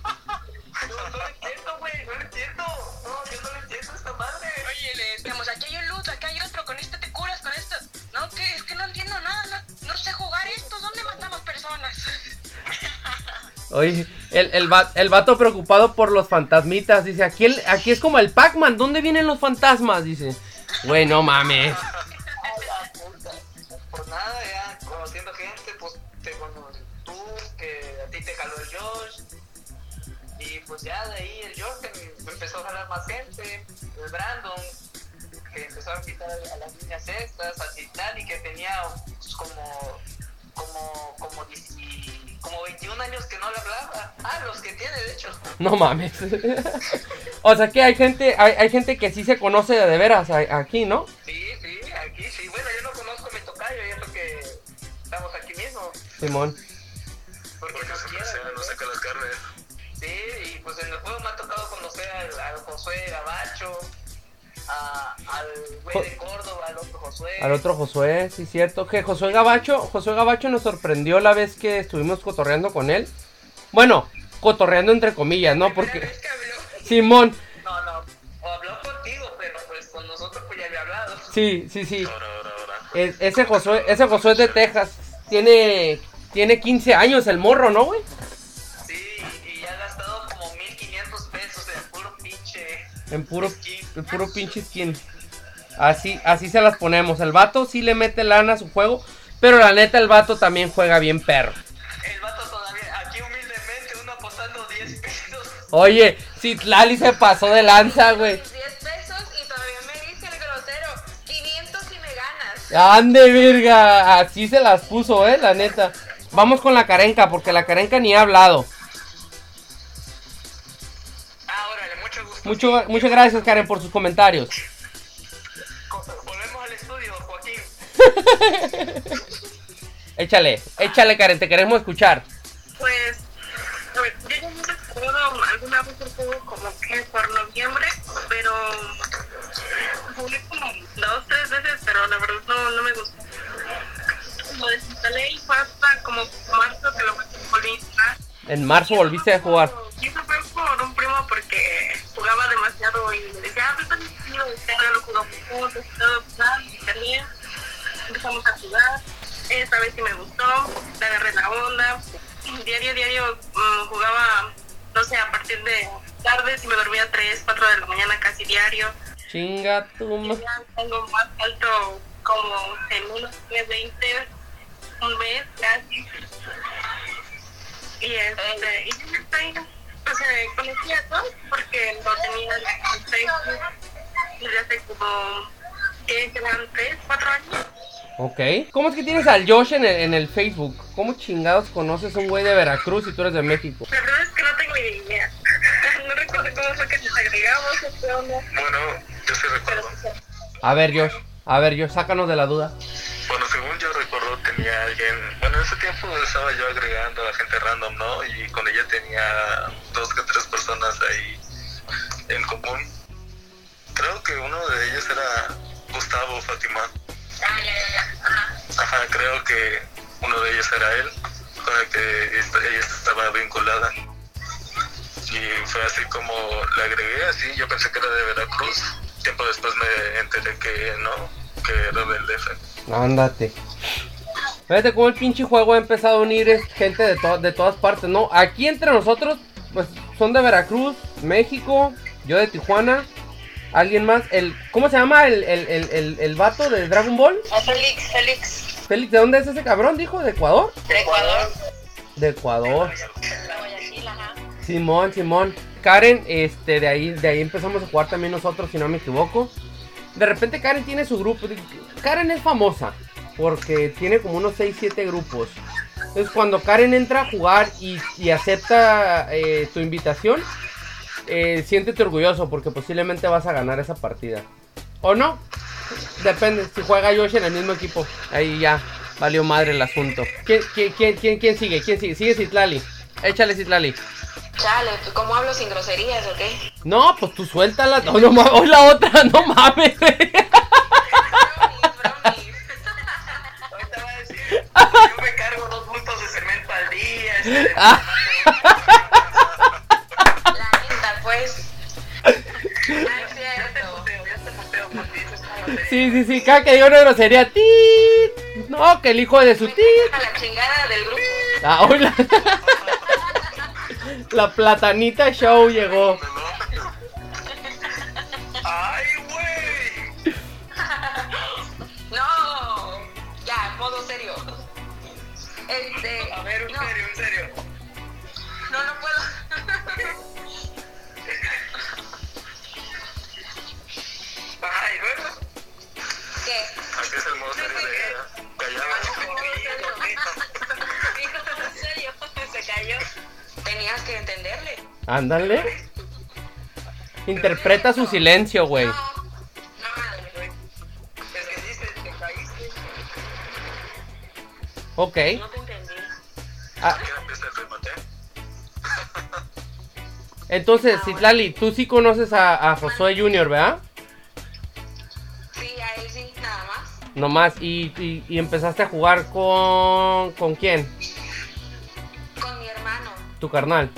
No, no lo entiendo, güey, no lo entiendo. No, yo no lo entiendo esta madre. Oye, le decíamos, aquí hay un loot, aquí hay otro, con este te curas, con esto. No, que es que no entiendo nada, no, no sé jugar esto, ¿dónde matamos personas? Oye, el, el, va- el vato preocupado por los fantasmitas. Dice, aquí, el- aquí es como el Pac-Man. ¿Dónde vienen los fantasmas? Dice, güey, no mames. Empezó a jalar más gente. El Brandon, que empezó a invitar a las niñas estas, a Citlali, que tenía pues, como, como, como, 10 como 21 años que no le hablaba. Ah, los que tiene, de hecho. No mames. o sea que hay gente, hay, hay gente que sí se conoce de, veras aquí, ¿no? Sí, sí, aquí sí. Bueno, yo no conozco a mi tocayo, y eso que estamos aquí mismo. Simón. Josué Gabacho, a- al güey de Córdoba, al otro Josué. Al otro Josué, sí, cierto. Que Josué Gabacho, Josué Gabacho nos sorprendió la vez que estuvimos cotorreando con él. Bueno, cotorreando entre comillas, ¿no? Porque vez que habló. Simón, No, no, o habló contigo, pero pues con nosotros pues ya había hablado. sí, sí, sí. Ahora, ahora, ahora. Es- ese Josué, ese Josué es de Texas. Tiene, tiene 15 años el morro, ¿no, güey? En puro, en puro pinche skin. Así, así se las ponemos. El vato sí le mete lana a su juego. Pero la neta, el vato también juega bien perro. El vato todavía, aquí humildemente, uno apostando 10 pesos. Oye, Citlali se pasó de lanza, güey. 10 pesos y todavía me dice el grosero, 500 y me ganas. Ande, virga. Así se las puso, eh, la neta. Vamos con la carenca, porque la carenca ni ha hablado. Mucho muchas gracias, Karen, por sus comentarios. Co- Volvemos al estudio, Joaquín. Échale, échale, Karen, te queremos escuchar. Pues, yo ya jugado alguna vez como que por noviembre, pero jugué como dos, tres veces, pero la verdad no, no me gustó. Lo desinstalé y fue hasta como marzo que lo volví a instalar. En marzo volviste a jugar. Y eso fue por un primo porque jugaba demasiado y me decía, ah, ahora lo jugamos juntos, todo, también empezamos a jugar. Esta vez sí me gustó, le agarré la onda. Diario, diario mm, jugaba, no sé, a partir de tardes y me dormía a 3, 4 de la mañana casi diario. Chinga tu ma- Y ya tengo más alto como en unos 20, un mes casi. Y, este, y yo estoy, pues eh, conocí a todos porque lo tenía en Facebook desde hace como, ¿qué serán? 3, 4 años. Ok. ¿Cómo es que tienes al Josh en el, en el Facebook? ¿Cómo chingados conoces a un güey de Veracruz y tú eres de México? La verdad es que no tengo ni idea. No recuerdo cómo fue que nos agregamos o qué onda. Bueno, yo sí recuerdo. A ver, Josh. A ver, Josh, sácanos de la duda. Bueno, según yo recuerdo, tenía alguien. Ese tiempo estaba yo agregando a gente random, ¿no? Y con ella tenía dos que tres personas ahí en común. Creo que uno de ellos era Gustavo Fátima. Ah, ya, ya, ya. Ajá. creo que uno de ellos era él, con el que ella estaba vinculada. Y fue así como la agregué, así, yo pensé que era de Veracruz. Tiempo después me enteré que no, que era del DF. Ándate. Fíjate cómo el pinche juego ha empezado a unir gente de, to- de todas partes, ¿no? Aquí entre nosotros, pues son de Veracruz, México, yo de Tijuana, alguien más. El, ¿Cómo se llama el, el, el, el, el vato de Dragon Ball? A Félix, Félix, Félix, ¿de dónde es ese cabrón? Dijo, ¿de Ecuador? de Ecuador. De Ecuador. De Guayaquil, ajá. Simón, Simón. Karen, este, de ahí, de ahí empezamos a jugar también nosotros, si no me equivoco. De repente Karen tiene su grupo. Karen es famosa porque tiene como unos 6, 7 grupos. Entonces cuando Karen entra a jugar y, y acepta eh, tu invitación, eh, siéntete orgulloso porque posiblemente vas a ganar esa partida. ¿O no? Depende, si juega Yoshi en el mismo equipo. Ahí ya valió madre el asunto. ¿Quién, quién, quién, quién, quién sigue? ¿Quién sigue? Sigue Citlali. Échale Citlali. Chale, ¿cómo hablo sin groserías o qué? No, pues tú suéltala. No, no mames. Hoy la otra, no mames. Yo me cargo dos bultos de cemento al día. este, Ah. La neta, pues. Cierto. ti. Sí, sí, sí. Cada que diga una grosería. ¡tit! No, que el hijo de su tit. A la chingada del grupo. Ah, hoy la... la platanita show llegó. Este. A ver, un no, serio, un serio. No, no puedo. Ay, luego. ¿Qué? Aquí es el modo serio de ella. Callada. Dijo, en serio, se cayó. Tenías que entenderle. Ándale. Interpreta su silencio, güey. No, no, no. Ah, ¿Quién empieza el remate? entonces, Citlali, tú sí conoces a, a Josué Junior, ¿verdad? Sí, a él sí, nada más. Nomás. Y, y, y empezaste a jugar con... ¿Con quién? Con mi hermano. Tu carnal.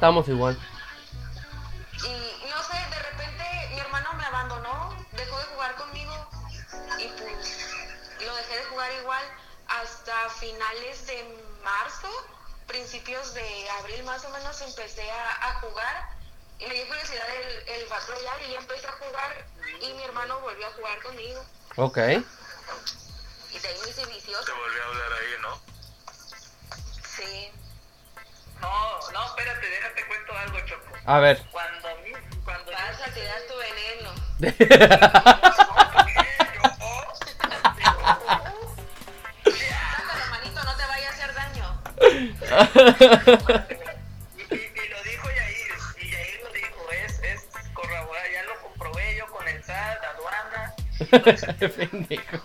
Ajá, estamos igual. Y no sé, de repente mi hermano me abandonó, dejó de jugar conmigo y pues lo dejé de jugar igual hasta finales de marzo, principios de abril más o menos empecé a, a jugar y me dio curiosidad el, el Battle Royale y empecé a jugar y mi hermano volvió a jugar conmigo Ok. A ver. Cuando cuando yo... Vas a tirar tu veneno. Te. Y, lo dijo Yair, y Yair lo dijo, es, es ya lo comprobé yo con el SAT, aduana, Pendejo.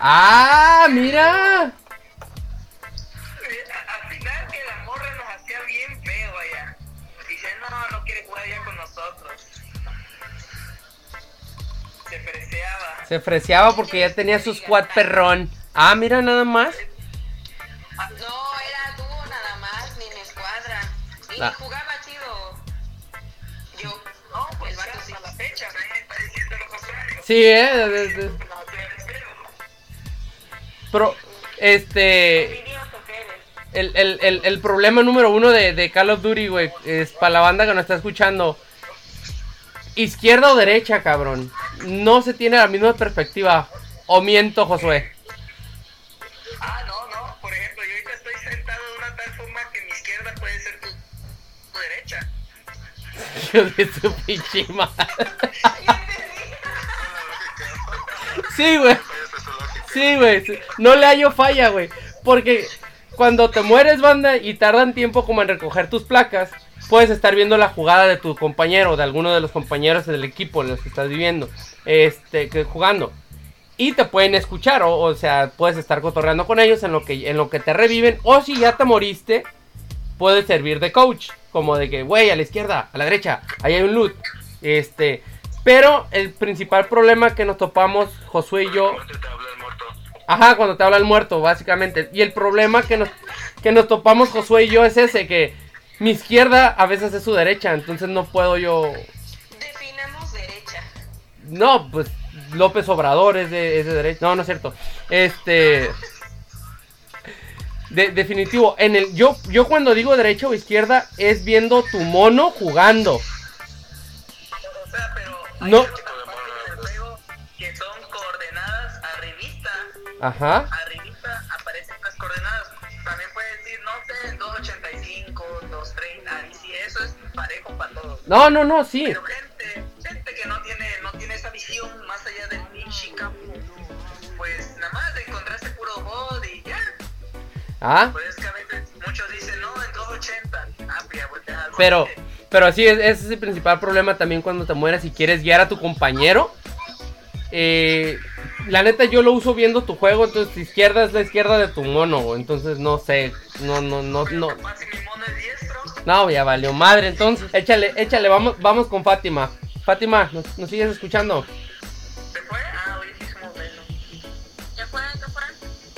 ¡Ah, mira! Al final que la morra nos hacía bien feo allá. Dice, no, no quiere jugar ya con nosotros. Se freseaba. Se freseaba porque ya tenía su squad perrón. Ah, mira nada más. No, era dúo nada más, ni mi escuadra. Y Ah. jugaba chido. Yo. No, pues el vato sí. la fecha, me está diciendo lo contrario. Sí, eh. Pero, este. El, el, el, el problema número uno de, de Call of Duty, güey, es para la banda que nos está escuchando. izquierda o derecha, cabrón. No se tiene la misma perspectiva. O miento, Josué. Ah, no, no. Por ejemplo, yo ahorita estoy sentado de una tal forma que mi izquierda puede ser tu, tu derecha. Yo de su pinche madre. Sí, güey. Sí, güey. No le hallo falla, güey. Porque cuando te mueres, banda, y tardan tiempo como en recoger tus placas, puedes estar viendo la jugada de tu compañero, de alguno de los compañeros del equipo en los que estás viviendo, este, que, jugando. Y te pueden escuchar, o, o sea, puedes estar cotorreando con ellos en lo que, en lo que te reviven. O si ya te moriste, puede servir de coach. Como de que, güey, a la izquierda, a la derecha, ahí hay un loot. Este, pero el principal problema que nos topamos, Josué y yo, Ajá, cuando te habla el muerto, básicamente. Y el problema que nos, que nos topamos Josué y yo es ese, que mi izquierda a veces es su derecha, entonces no puedo yo... Definamos derecha. No, pues López Obrador es de, es de derecha. No, no es cierto. Este... de- definitivo, en el yo yo cuando digo derecha o izquierda es viendo tu mono jugando. O sea, pero No. Ajá. Arribista aparecen las coordenadas. También puedes decir, no sé, 285, 230. Y si eso es parejo para todos. No, no, no, sí. Pero gente, gente que no tiene, no tiene esa visión más allá del niche campo, pues nada más encontraste puro bot y ya. Ah. Pues es que a veces muchos dicen, no, en 280. Ah, pues ya Pero, pero sí, es- ese es el principal problema también cuando te mueres y quieres guiar a tu compañero. Eh, la neta, yo lo uso viendo tu juego, entonces izquierda es la izquierda de tu mono, entonces no sé, no, no, no, no. No, ya valió madre, entonces, échale, échale, vamos, vamos con Fátima. Fátima, ¿nos, nos sigues escuchando? ¿Se fue? Ah, sí somos menos. ¿Ya fue? ¿Ya fue?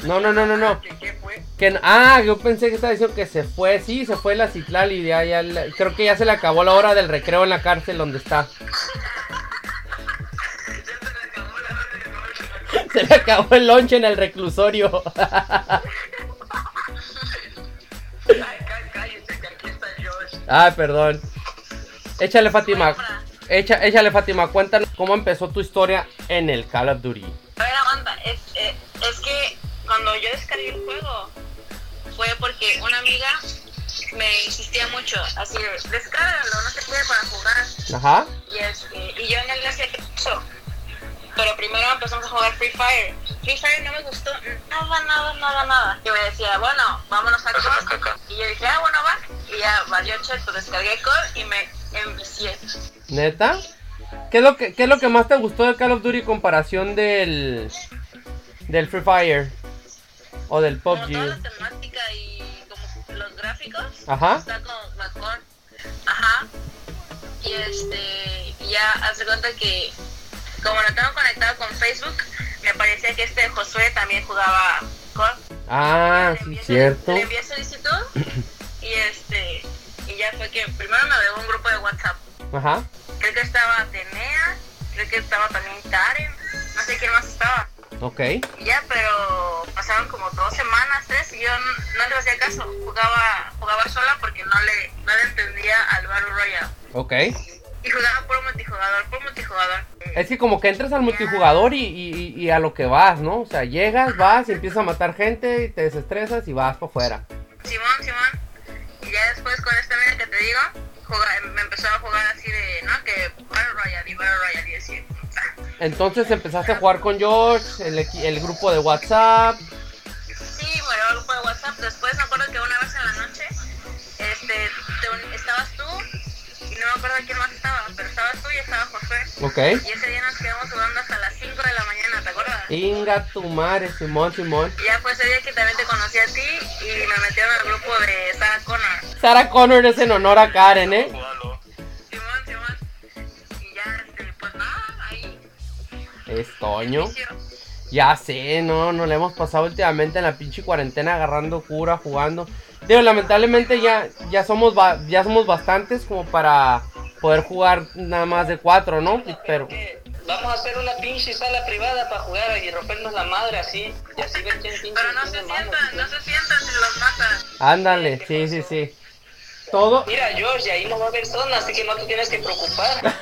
No, no, no, no, no. ¿Qué, fue? Que, ah, yo pensé que estaba diciendo que se fue, sí, se fue la Citlali, ya, ya, la- creo que ya se le acabó la hora del recreo en la cárcel donde está. Se le acabó el lunch en el reclusorio. Ay, perdón. Échale, Fátima. Echa, échale, Fátima. Cuéntanos cómo empezó tu historia en el Call of Duty. A ver, aguanta. Es, eh, es que cuando yo descargué el juego fue porque una amiga me insistía mucho, así de, descárgalo, no se puede para jugar. Ajá. Y, este, y yo no le hacía caso. Pero primero empezamos a jugar Free Fire. Free Fire no me gustó nada, nada, nada, nada. Y me decía, bueno, vámonos a COD. Y yo dije, ah, bueno, va. Y ya valió cheto, descargué COD y me envicié. ¿Neta? ¿Qué es lo que, qué es lo que más te gustó del Call of Duty en comparación del, del Free Fire? O del Como toda PUBG. la temática y como los gráficos. Ajá. Está como mejor. Ajá. Y este, y ya hace cuenta que como lo tengo conectado con Facebook, me parecía que este Josué también jugaba COD. Ah, Le sí, envié- cierto. Le envié solicitud y este, y ya fue que primero me agregó un grupo de WhatsApp. Ajá. Creo que estaba Atenea, creo que estaba también Karen, no sé quién más estaba. Ok. Ya, pero pasaron como dos semanas, tres, y yo no le hacía caso. Jugaba, jugaba sola porque no le, no le entendía al Battle Royale. Ok. Y jugaba por multijugador, por multijugador. Es que como que entras al multijugador y, y- y a lo que vas, ¿no? O sea, llegas, vas y empiezas a matar gente, y te desestresas y vas para afuera. Simón, Simón. Y ya después con esta amiga que te digo, juga- me empezó a jugar así de, ¿no? Que Battle Royale y Battle Royale y así. Entonces empezaste a jugar con George, el, el grupo de WhatsApp. Sí, agregó al grupo de WhatsApp. Después me acuerdo acuerdo quién más estaba, pero estabas tú y estaba Josué. Ok. Y ese día nos quedamos jugando hasta las 5 de la mañana, ¿te acuerdas? Inga tu madre, Simón, Simón. Y ya fue ese día que también te conocí a ti y me metieron al grupo de Sarah Connor. Sarah Connor es en honor a Karen, ¿eh? Simón, Simón. Y ya, este, pues nada, ahí. Ya sé, no, no le hemos pasado últimamente en la pinche cuarentena agarrando cura, jugando. Digo, lamentablemente ya, ya somos ba- ya somos bastantes como para poder jugar nada más de cuatro, ¿no? Pero. Vamos a hacer una pinche sala privada para jugar y rompernos la madre así. Y así ver quién pinche Pero no se sientan, no se sientan si los matan. ándale, sí, sí, sí. Todo, Mira, George, ahí no va a haber zona, así que no te tienes que preocupar.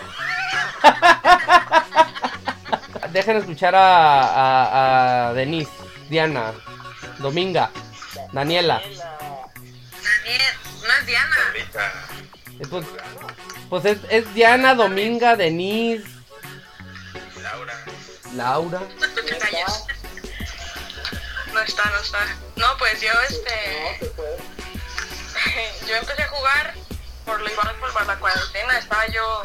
Dejen escuchar a, a, a Denise, Diana, Dominga, Daniela. Pues, pues es, es Diana, Dominga, Denise, Laura. Laura. No está, no está. No, pues yo, este. yo empecé a jugar por lo igual por la cuarentena. Estaba yo.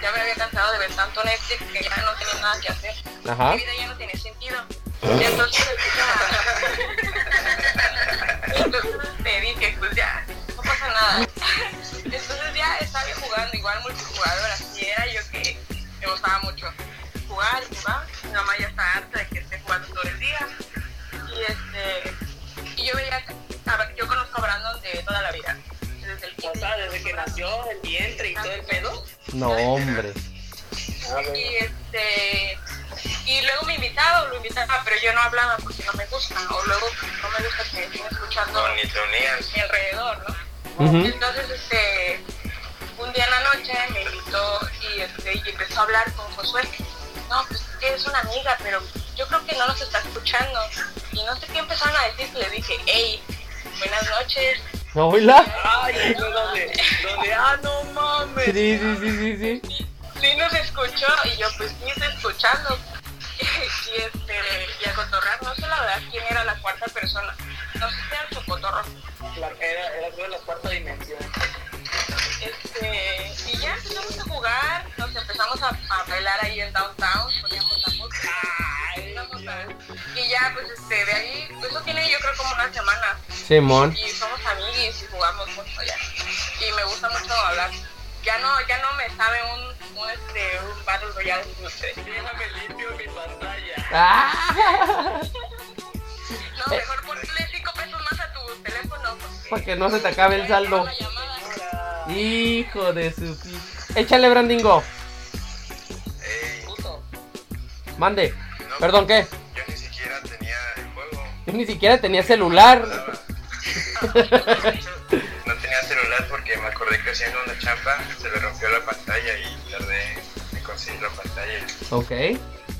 Ya me había cansado de ver tanto Netflix que ya no tenía nada que hacer. Ajá. Mi vida ya no tiene sentido. Y entonces. entonces te dije, pues ya, no pasa nada. Entonces ya estaba jugando, igual multijugador, así era yo que me gustaba mucho jugar y jugar. Mi mamá ya está harta de que esté jugando todo el día. Y este. Y yo veía. a ver, yo conozco a Brandon de toda la vida. Desde el O sea, desde que nació el vientre y todo el pedo. No, hombre. Y este. Y luego me invitaba, o lo invitaba, pero yo no hablaba porque no me gusta. O luego no me gusta que estén escuchando No, ni te unías. mi alrededor, ¿no? Ujú. Entonces, este, un día en la noche me invitó y, este, y empezó a hablar con Josué. No, pues es que es una amiga, pero yo creo que no nos está escuchando. Y no sé qué empezaron a decir, le dije, hey, buenas noches. ¿Hola? Ay, fue donde, donde, ah, no mames. Sí, sí, sí, sí, sí. Sí nos escuchó y yo pues sí estoy escuchando. y este, y a cotorrar, no sé la verdad quién era la cuarta persona. No sé si era el Chocotorro. La- Era, era de la cuarta dimensión. Este, y ya empezamos a jugar, nos empezamos a, a bailar ahí en downtown, poníamos la música. y ya pues este, de ahí, pues, eso tiene yo creo como una semana. Simón. Y somos amiguis y jugamos mucho ya. Y me gusta mucho hablar. Ya no, ya no me sabe un, un este, un battle royale, no sé. Déjame limpio mi pantalla. Ah, No, mejor ponle 5 pesos más a tu teléfono. porque- Para que no se te acabe el saldo. Hijo de su Échale, Brandingo. Ey, Puto. Mande. Perdón, ¿qué? yo ni siquiera tenía el juego. Yo ni siquiera tenía celular. No tenía celular porque me acordé que haciendo una chamba se le rompió la pantalla y tardé en conseguir la pantalla. Ok.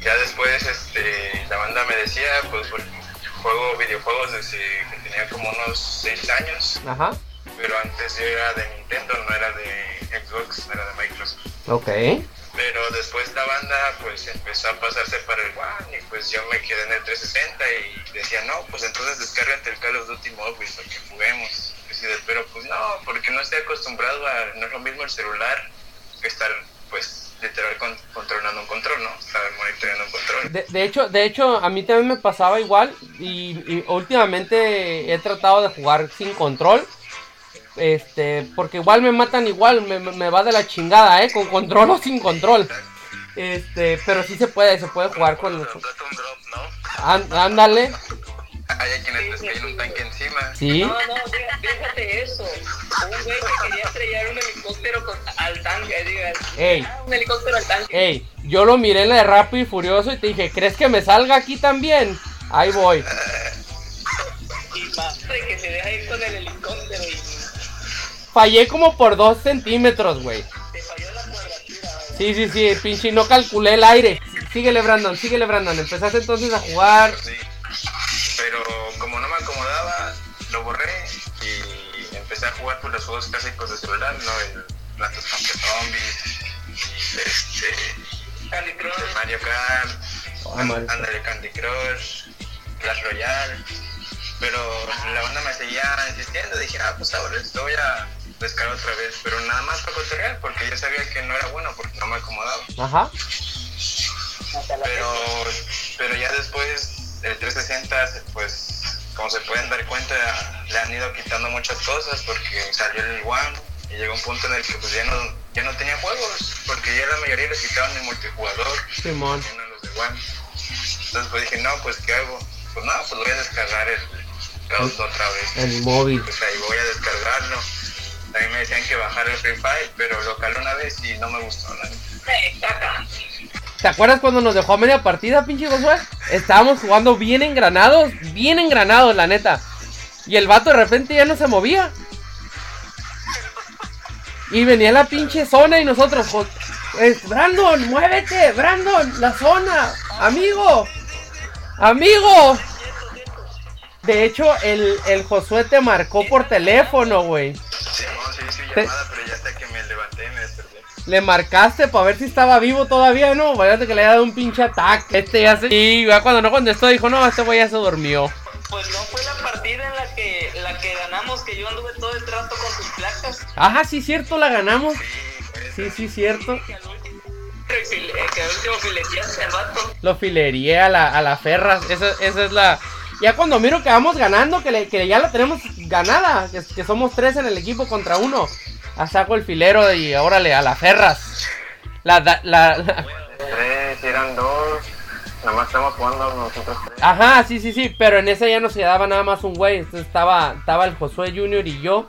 Ya después este, la banda me decía, pues pues, juego videojuegos desde que tenía como unos 6 años, Ajá. Pero antes yo era de Nintendo, no era de Xbox, era de Microsoft. Ok. Pero después la banda pues empezó a pasarse para el One y pues yo me quedé en el 360 y decía, no, pues entonces descárgate el Call of Duty Mobile para que juguemos. Pero pues no, porque no estoy acostumbrado a, no es lo mismo el celular que estar pues literal con- controlando un control, ¿no? Estar monitoreando un control. De, de hecho, de hecho, a mí también me pasaba igual y, y últimamente he tratado de jugar sin control. Este, porque igual me matan igual, me, me- va de la chingada, ¿eh? Con control o sin control. Este, pero sí se puede, se puede jugar con... Án- Ándale, Hay a quienes les cae un tanque encima. sí. No, no, déjate eso. Un güey que quería estrellar un helicóptero con- al tanque, diga. Ey, Ah, un helicóptero al tanque. ey, yo lo miré en la de Rápido y Furioso y te dije, ¿crees que me salga aquí también? Ahí voy. Y madre que se deja ir con el helicóptero y Fallé como por dos centímetros, güey. te falló la cuadratura. Sí, sí, sí, pinche, no calculé el aire. Síguele, Brandon, síguele, Brandon. Empezaste entonces a jugar. Sí. Pero como no me acomodaba, lo borré y empecé a jugar por los juegos clásicos de celular, ¿no? El Plantas contra Zombies, este, Candy Crush. el Mario Kart, Ah, Mario Kart. Andale Candy Crush, Clash Royale. Pero la banda me seguía insistiendo, dije, ah, pues ahora voy a descargar otra vez. Pero nada más para cotorrear, porque yo sabía que no era bueno, porque no me acomodaba. Ajá. Pero pero ya después el 360 pues como se pueden dar cuenta le han ido quitando muchas cosas porque salió el One y llegó un punto en el que pues ya no ya no tenía juegos porque ya la mayoría les quitaban el multijugador Simón. uno de los de One entonces pues dije no pues qué hago pues no pues voy a descargar el Cloud otra vez El móvil. pues ahí voy a descargarlo también me decían que bajar el Free Fire pero lo calé una vez y no me gustó caca. ¿Te acuerdas cuando nos dejó a media partida, pinche Josué? Estábamos jugando bien engranados, bien engranados, la neta. Y el vato de repente ya no se movía. Y venía la pinche zona y nosotros, Es, Brandon, muévete, Brandon, la zona, amigo, amigo. De hecho, el, el Josué te marcó por teléfono, güey. Sí, no, sí, sí, Te- llamada, pero ya hasta que me levanté me desperté. Le marcaste para ver si estaba vivo todavía, ¿no? Fíjate que le haya dado un pinche ataque. Este ya se... Y ya cuando no contestó dijo, no, este güey ya se durmió. Pues no fue la partida en la que, la que ganamos, que yo anduve todo el rato con sus placas. Ajá, sí, cierto, la ganamos. Sí, Sí, sí, cierto. Que al último, que al último fileteaste al vato. Lo filería a la, a la Ferras. Esa, esa es la. Ya cuando miro que vamos ganando, que, le- que ya la tenemos ganada, que, que somos tres en el equipo contra uno, a saco el filero y órale, a la Ferras. La, la, la- Tres, eran dos. Nada más estamos jugando nosotros tres. Ajá, sí, sí, sí, pero en esa ya no se daba nada más un güey. Entonces estaba, estaba el Josué Junior y yo.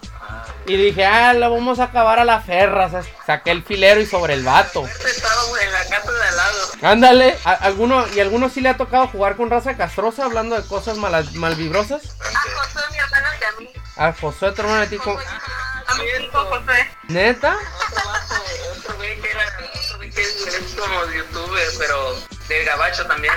Y dije, ah, la vamos a acabar a la Ferras. Saqué el filero y sobre el vato. Estábamos en la casa de al lado. Ándale, ¿a- alguno, ¿y a alguno sí le ha tocado jugar con raza castrosa hablando de cosas malas, malvibrosas? A José, mi hermana y a mí. A Josué, tu hermano, a ti. A sí, con José. ¿Neta? Otro vato, otro güey que era, otro güey que es, es como youtuber, pero del gabacho también.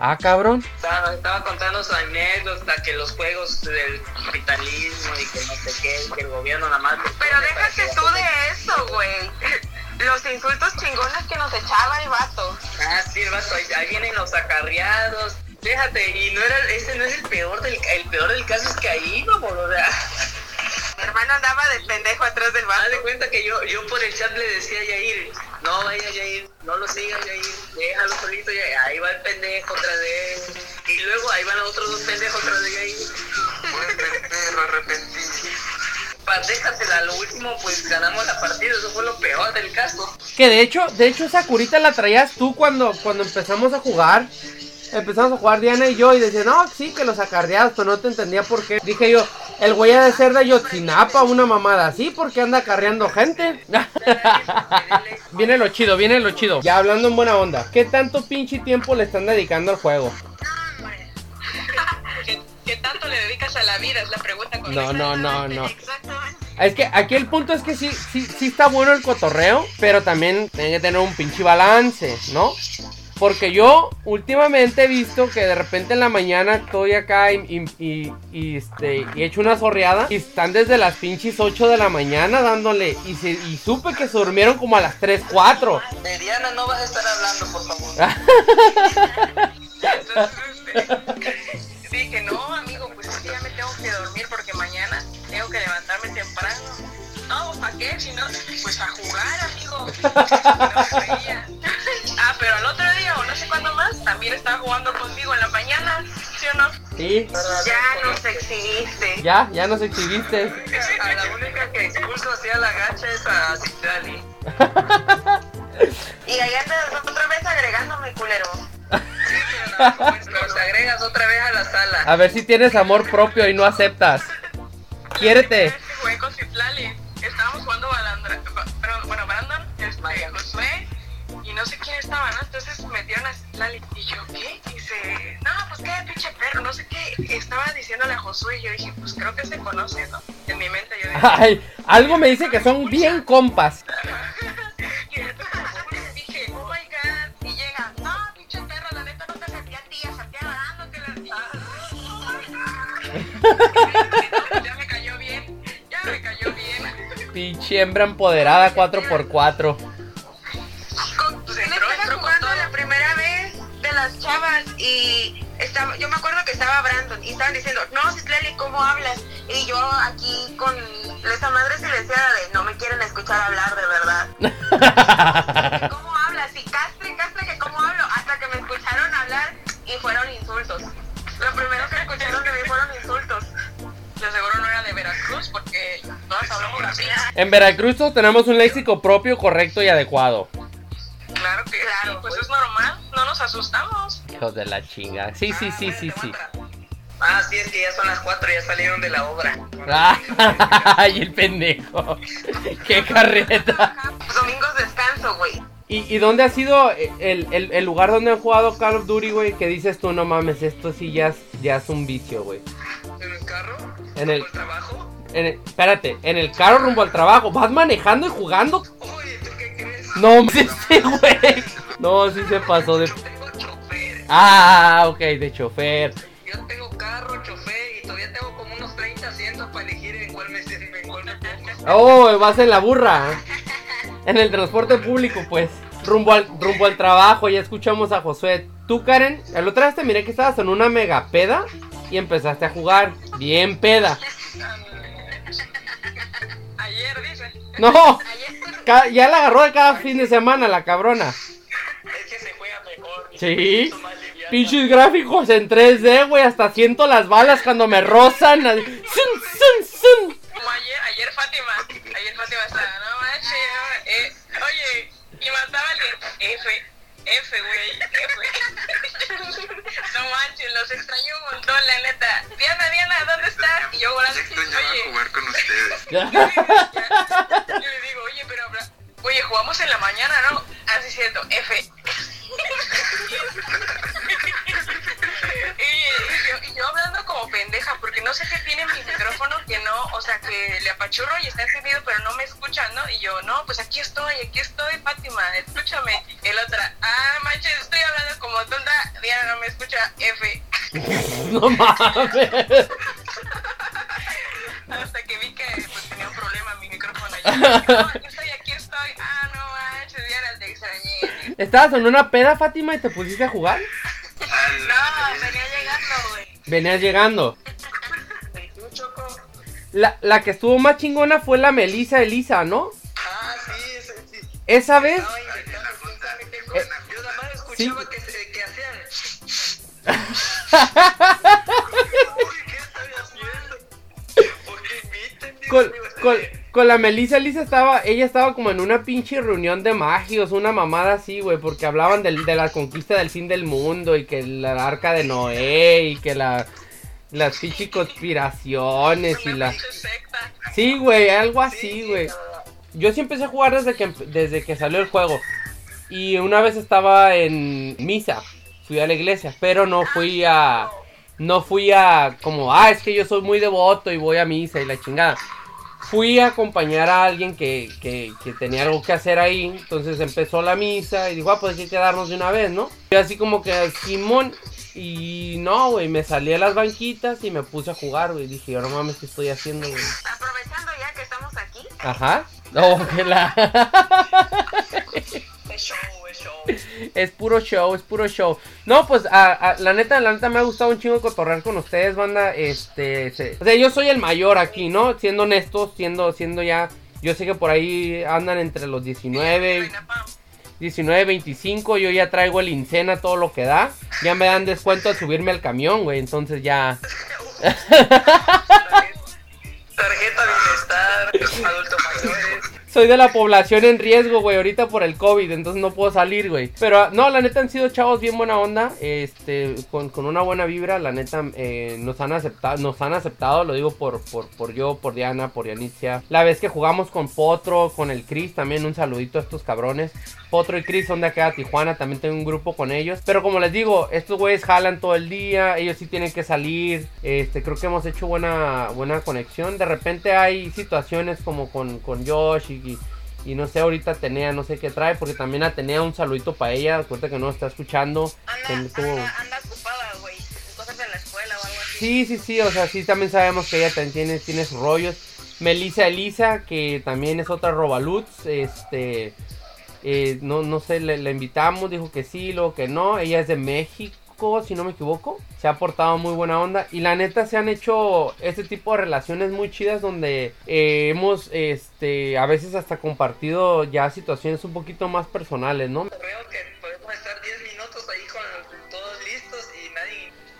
Ah, cabrón. Estaba, estaba contando su anécdota, que los juegos del capitalismo y que no sé qué, que el gobierno nada más... Pero déjate que- tú de eso, güey. Los insultos chingones que nos echaba el vato. Ah, sí, el vato, ahí, ahí vienen los acarreados. Déjate, y no era, ese no es el peor del, el peor del caso es que ahí íbamos, o sea... Mi hermano andaba de pendejo atrás del Haz de vato. cuenta que yo, yo por el chat le decía a Yair, no vaya Yair, no lo sigas Yair, déjalo solito Yair, ahí va el pendejo tras de él. Y luego ahí van los otros dos pendejos tras de el perro arrepentido. Déjatela, lo último pues ganamos la partida, eso fue lo peor del caso. Que de hecho, de hecho esa curita la traías tú cuando, cuando empezamos a jugar. Empezamos a jugar Diana y yo y decía, no, sí, que los acarreados, pero no te entendía por qué. Dije yo, el güey ha de ser de Yotzinapa, una mamada así, porque anda acarreando gente. viene lo chido, viene lo chido. Ya hablando en buena onda, ¿qué tanto pinche tiempo le están dedicando al juego? ¿Qué, qué tanto le dedicas a la vida? Es la pregunta. No, no, no, no. Exactamente. Es que aquí el punto es que sí, sí, sí está bueno el cotorreo, pero también tiene que tener un pinche balance, ¿no? Porque yo últimamente he visto que de repente en la mañana estoy acá y, y, y- y, este, y he hecho una zorreada y están desde las pinches 8 de la mañana dándole y, se- y supe que se durmieron como a las 3, 4. De Diana no vas a estar hablando, por favor. Entonces, este, dije, no, amigo, pues es que ya me tengo que dormir porque mañana tengo que levantarme temprano. No, ¿para qué? Si no, pues a jugar, amigo. No me reía. Ah, pero al otro día o no sé cuándo más, también estaba jugando conmigo en la mañana, ¿sí o no? Sí, Ya nos exhibiste. ya, ya nos exhibiste. A la única que expulso hacia la gacha es a Citlali. Y ahí andas otra vez agregándome, culero. Los agregas otra vez a la sala. A ver si tienes amor propio y no aceptas. Quiérete. Entonces metieron a Citlali y yo, ¿qué? Y dice, no, pues qué pinche perro, no sé qué. Estaba diciéndole a Josué y yo dije, pues creo que se conoce, ¿no? En mi mente yo dije, Ay, algo me dice que son bien compas. y entonces dije, oh my god. Y llega, no, pinche perro, la neta no te saqué a ti, Brandon, que la... ya me cayó bien, ya me cayó bien. Pinche hembra empoderada 4x4. Chavas y estaba, yo me acuerdo que estaba Brandon y estaban diciendo, no, Citlali, ¿cómo hablas? Y yo aquí con esa madre silenciada de no me quieren escuchar hablar de verdad. ¿Cómo hablas? Y castre, castre que cómo hablo, hasta que me escucharon hablar y fueron insultos. Lo primero que escucharon de mí fueron insultos. De seguro no era de Veracruz porque todas hablamos así. En Veracruz todos tenemos un léxico propio, correcto y adecuado. Claro que Claro, sí, pues pues. es normal, no nos asustamos. Hijos de la chinga. Sí, sí, sí, sí, sí. Ah, sí, es que ya son las 4, ya salieron de la obra. Ay, el pendejo. Qué carreta. Domingos descanso, güey. ¿Y, y dónde ha sido el, el- el lugar donde han jugado Call of Duty, güey? Que dices tú, no mames, esto sí ya es, ya es un vicio, güey. ¿En el carro? En el- ¿Por trabajo? En el- espérate, en el carro rumbo al trabajo. ¿Vas manejando y jugando? No, sí, sí, güey. No, sí se pasó de. Tengo chofer. Ah, ok, de chofer. Yo tengo carro, chofer y todavía tengo como unos 30 asientos para elegir en cuál me, en cuál me pongo. Oh, vas en la burra. En el transporte público, pues. Rumbo al, rumbo al trabajo, ya escuchamos a Josué. Tú, Karen, el otro día te miré que estabas en una mega peda y empezaste a jugar. Bien peda. Ayer dice. No, ca- ya la agarró de cada fin de semana la cabrona. Es que se juega mejor. Sí. Pinches gráficos en 3D, güey. Hasta siento las balas cuando me rozan. así, zun, zun, zun. Como ayer, ayer Fátima, ayer Fátima estaba, no manches, no, eh, oye, y mataba alguien, F, F, güey, F. No manches, los extraño un montón, la neta. Diana, Diana, ¿dónde está? Y yo volando, Ya extrañaba oye, jugar con ustedes. oye, jugamos en la mañana, ¿no? Así siento, F. Y, y yo, hablando como pendeja, porque no sé qué tiene mi micrófono que no, o sea, que le apachurro y está encendido, pero no me escuchan, ¿no? Y yo, no, pues aquí estoy, aquí estoy, Fátima, escúchame. El otra, ah, manches, estoy hablando como tonta, Diana no me escucha, F. No mames. Hasta que vi que pues, tenía un problema mi micrófono. Yo, ¿Estabas en una peda, Fátima, y te pusiste a jugar? No, venía llegando, güey. Venías llegando. La, la que estuvo más chingona fue la Melissa Elisa, ¿no? Ah, sí, sí, sí. Esa vez. Qué cosa. Yo nada más escuchaba que, se, que hacían. Uy, ¿qué estoy haciendo? ¿Por qué inviten? Dios Con, mío, con, la Melissa Elisa estaba, ella estaba como en una pinche reunión de magios, una mamada así, güey, porque hablaban del- de la conquista del fin del mundo y que la arca de Noé y que la, las pinches conspiraciones y la... Pinche secta. Sí, güey, algo así, güey. Yo sí empecé a jugar desde que, desde que salió el juego. Y una vez estaba en misa, fui a la iglesia, pero no fui a... No fui a como, ah, es que yo soy muy devoto y voy a misa y la chingada. Fui a acompañar a alguien que, que, que tenía algo que hacer ahí. Entonces empezó la misa y dijo, ah, pues hay que quedarnos de una vez, ¿no? Y así como que, Simón. Y no, güey, me salí a las banquitas y me puse a jugar, güey. Dije, yo no mames, ¿qué estoy haciendo, güey? Aprovechando ya que estamos aquí, Ajá. No, que la... Es puro show, es puro show. No, pues a- la neta, la neta me ha gustado un chingo cotorrear con ustedes, banda. Este, o sea, yo soy el mayor aquí, ¿no? Siendo honestos, siendo, siendo ya. Yo sé que por ahí andan entre los 19, 19, 25. Yo ya traigo el Incena, todo lo que da. Ya me dan descuento al subirme al camión, güey. Entonces ya. Tarjeta bienestar, adultos mayores. Soy de la población en riesgo, güey, ahorita por el COVID, entonces no puedo salir, güey. Pero no, la neta han sido chavos bien buena onda, este, con, con una buena vibra, la neta eh, nos han aceptado, nos han aceptado, lo digo por, por, por yo, por Diana, por Yanitzia. La vez que jugamos con Potro, con el Chris, también un saludito a estos cabrones. Potro y Chris son de acá a Tijuana, también tengo un grupo con ellos. Pero como les digo, estos güeyes jalan todo el día, ellos sí tienen que salir. Este, creo que hemos hecho buena, buena conexión. De repente hay situaciones como con, con Josh y, y, y no sé, ahorita Atenea, no sé qué trae, porque también Atenea un saludito para ella. Cuenta que no está escuchando. anda, anda ocupada, güey. Cosas de la escuela o algo así. Sí, sí, sí, o sea, sí también sabemos que ella también tiene, tiene sus rollos. Melissa Elisa, que también es otra Robalutz, este, eh, no, no sé, le, le invitamos, dijo que sí, luego que no, ella es de México, si no me equivoco, se ha portado muy buena onda y la neta se han hecho este tipo de relaciones muy chidas donde eh, hemos, este, a veces hasta compartido ya situaciones un poquito más personales, ¿no? Creo que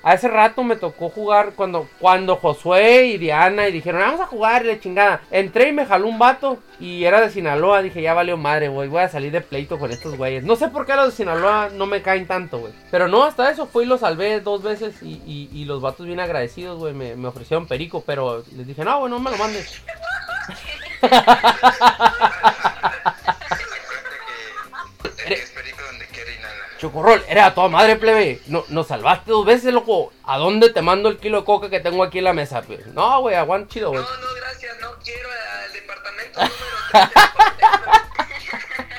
Hace rato me tocó jugar cuando, cuando Josué y Diana y dijeron, vamos a jugar y la chingada. Entré y me jaló un vato y era de Sinaloa. Dije, ya valió madre, güey. Voy a salir de pleito con estos güeyes. No sé por qué los de Sinaloa no me caen tanto, güey. Pero no, hasta eso fui y los salvé dos veces y, y- los vatos bien agradecidos, güey. Me, me ofrecieron perico, pero les dije, no, güey, no me lo mandes. Acuérdate que el que es perico donde quiere inhalar. Chocorrol, era a toda madre, plebe. No, nos salvaste dos veces, loco. ¿A dónde te mando el kilo de coca que tengo aquí en la mesa, pues? No, güey, aguanta chido, güey. No, no, gracias, no quiero al departamento número 3 del departamento.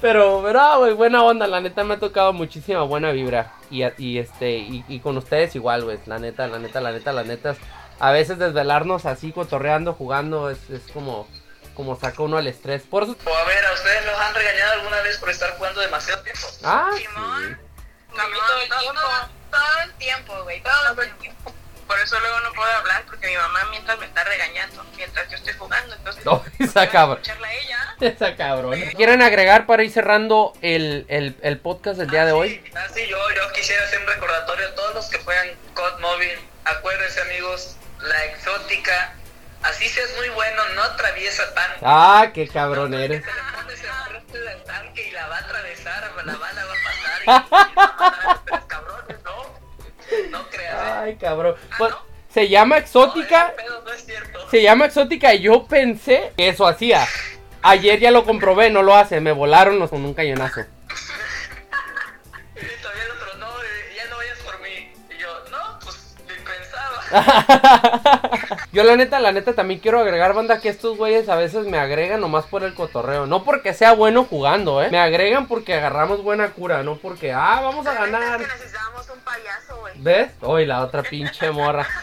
Pero, pero, ah, güey, buena onda, la neta me ha tocado muchísima buena vibra. Y, y este, y, y con ustedes igual, güey. La neta, la neta, la neta, la neta. A veces desvelarnos así, cotorreando, jugando, es, es como, como saca uno el estrés. Por eso. O a ver, ¿a ustedes los han regañado alguna vez por estar jugando demasiado tiempo? Ah, sí. A mí todo el tiempo. Todo el tiempo, güey. Todo el tiempo. Por eso luego no puedo hablar porque mi mamá mientras me está regañando, mientras yo estoy jugando, entonces No, esa cabrón. escucharla a ella. Esa cabrón. ¿Quieren agregar para ir cerrando el, el, el podcast del día de hoy? Ah, sí, yo, yo quisiera hacer un recordatorio a todos los que juegan COD Móvil. Acuérdense, amigos, la exótica. Así seas muy bueno, no atraviesa tanto. Ah, qué cabrón eres. Se le pone ese frente del tanque y la va a atravesar, la bala va a pasar y, y va a matar a los tres cabrones, ¿no? No creas. ¿eh? Ay, cabrón. Pues, se llama exótica. No es. Se llama exótica y yo pensé que eso hacía. Ayer ya lo comprobé, no lo hace. Me volaron con un cañonazo. Yo la neta, la neta también quiero agregar, banda, que estos güeyes a veces me agregan nomás por el cotorreo. No porque sea bueno jugando, ¿eh? Me agregan porque agarramos buena cura, no porque, ah, vamos a ganar. Es que necesitábamos un payaso, güey. ¿Ves? Hoy la otra pinche morra.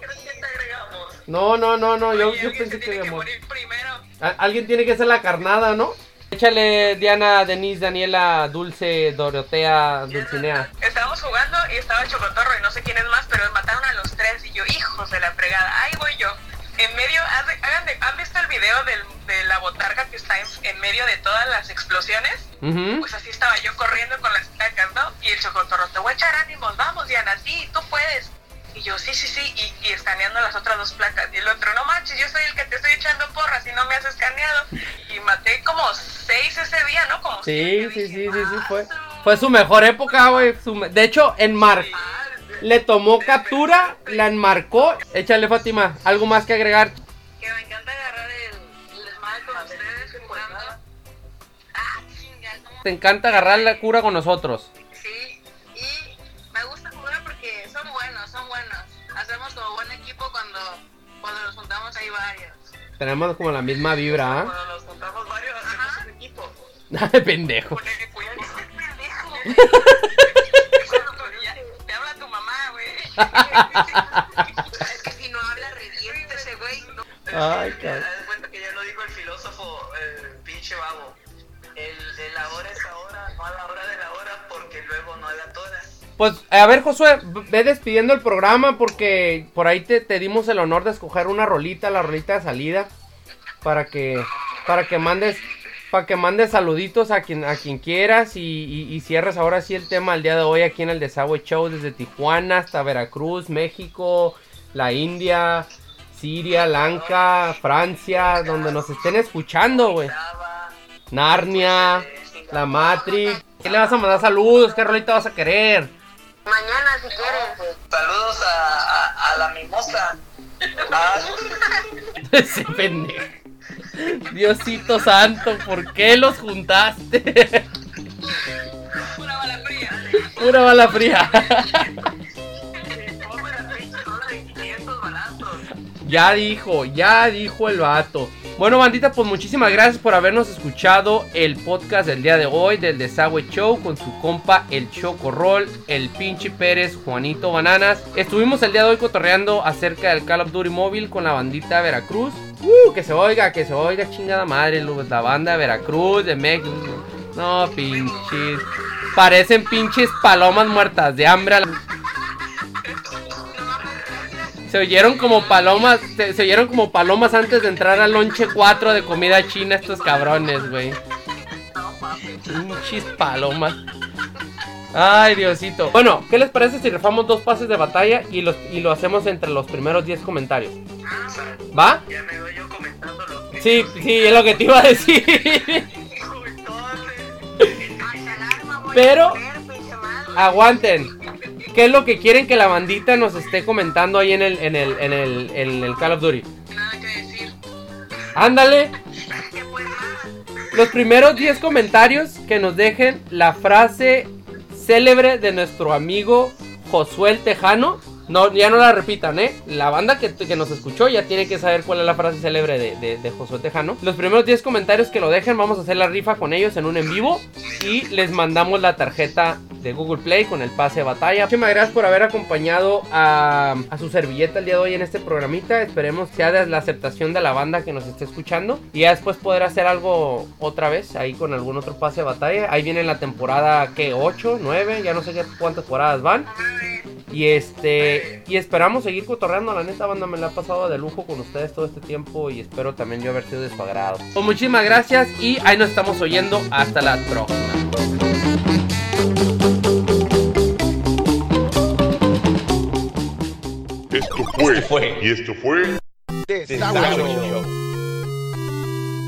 ¿Crees que te agregamos? No, no, no, no, yo, Oye, yo pensé que tiene que mor- morir primero. Alguien tiene que hacer la carnada, ¿no? Échale Diana, Denise, Daniela, Dulce, Dorotea, Dulcinea. Estábamos jugando y estaba el Chocotorro y no sé quién es más, pero mataron a los tres y yo, hijos de la fregada, ahí voy yo. En medio, ¿han visto el video del- de la botarga que está en, en medio de todas las explosiones? Pues así estaba yo corriendo con las placas, ¿no? Y el Chocotorro, te voy a echar ánimos, vamos Diana, sí, tú puedes. Y yo, sí, sí, sí, y, y escaneando las otras dos placas. Y el otro, no manches, yo soy el que te estoy echando porras y no me has escaneado. Y maté como seis ese día, ¿no? Como Sí, siete. sí, Dije, sí, sí, sí, "Ah, fue. su- Fue su mejor época, güey. De hecho, en Mar le tomó captura, la enmarcó. Échale, Fátima, algo más que agregar. Que me encanta agarrar el, el desmadre con ustedes jugando. Ah, chinga, ¿cómo? Te encanta agarrar la cura con nosotros. Tenemos como la misma vibra, Cuando nos juntamos varios, hacemos un equipo. ¿ah? Ay, pendejo. Te habla tu mamá, güey. es que si no habla, revienta ese güey. No. Ay, cabrón. Pues, a ver, Josué, ve despidiendo el programa porque por ahí te, dimos el honor de escoger una rolita, la rolita de salida, para que, para que mandes, para que mandes saluditos a quien, a quien quieras y, y, cierres ahora sí el tema el día de hoy aquí en el Desagüe Show desde Tijuana hasta Veracruz, México, la India, Siria, Lanka, Francia, donde nos estén escuchando, güey. Narnia, la Matrix. ¿Qué le vas a mandar saludos? ¿Qué rolita vas a querer? Mañana, si quieres. Saludos a, a, a la mimosa. Ah, Ese pendejo. Diosito santo, ¿por qué los juntaste? Una bala fría. Pura bala fría. Ya dijo, ya dijo el vato. Bueno, bandita, pues muchísimas gracias por habernos escuchado el podcast del día de hoy del Desagüe Show con su compa el Chocorrol, el pinche Pérez, Juanito Bananas. Estuvimos el día de hoy cotorreando acerca del Call of Duty móvil con la bandita Veracruz. Uh, que se oiga, que se oiga chingada madre, la banda de Veracruz, de México. No, pinches. Parecen pinches palomas muertas de hambre. a Se oyeron como palomas, se, se oyeron como palomas antes de entrar al lonche 4 de comida china estos cabrones, güey. Pinches palomas. Ay, Diosito. Bueno, ¿qué les parece si rifamos dos pases de batalla y, los, y lo hacemos entre los primeros 10 comentarios? ¿Va? Ya me doy yo comentando lo que. Sí, sí, es lo que te iba a decir. Pero, aguanten. ¿Qué es lo que quieren que la bandita nos esté comentando ahí en el, en el, en el, en el Call of Duty? Nada que decir. Ándale. Los primeros 10 comentarios que nos dejen la frase célebre de nuestro amigo Josué el Tejano. No, ya no la repitan, ¿eh? La banda que, que nos escuchó ya tiene que saber cuál es la frase célebre de, de, de Josué Tejano. Los primeros 10 comentarios que lo dejen, vamos a hacer la rifa con ellos en un en vivo. Y les mandamos la tarjeta de Google Play con el pase de batalla. Muchísimas gracias por haber acompañado a, a su servilleta el día de hoy en este programita. Esperemos sea de la aceptación de la banda que nos esté escuchando. Y ya después poder hacer algo otra vez ahí con algún otro pase de batalla. Ahí viene la temporada que 8, 9, ya no sé qué cuántas temporadas van. Y este y esperamos seguir cotorreando, la neta banda me la ha pasado de lujo con ustedes todo este tiempo y espero también yo haber sido de su agrado. Pues muchísimas gracias y ahí nos estamos oyendo hasta la próxima. Esto fue, y esto fue Desagüe.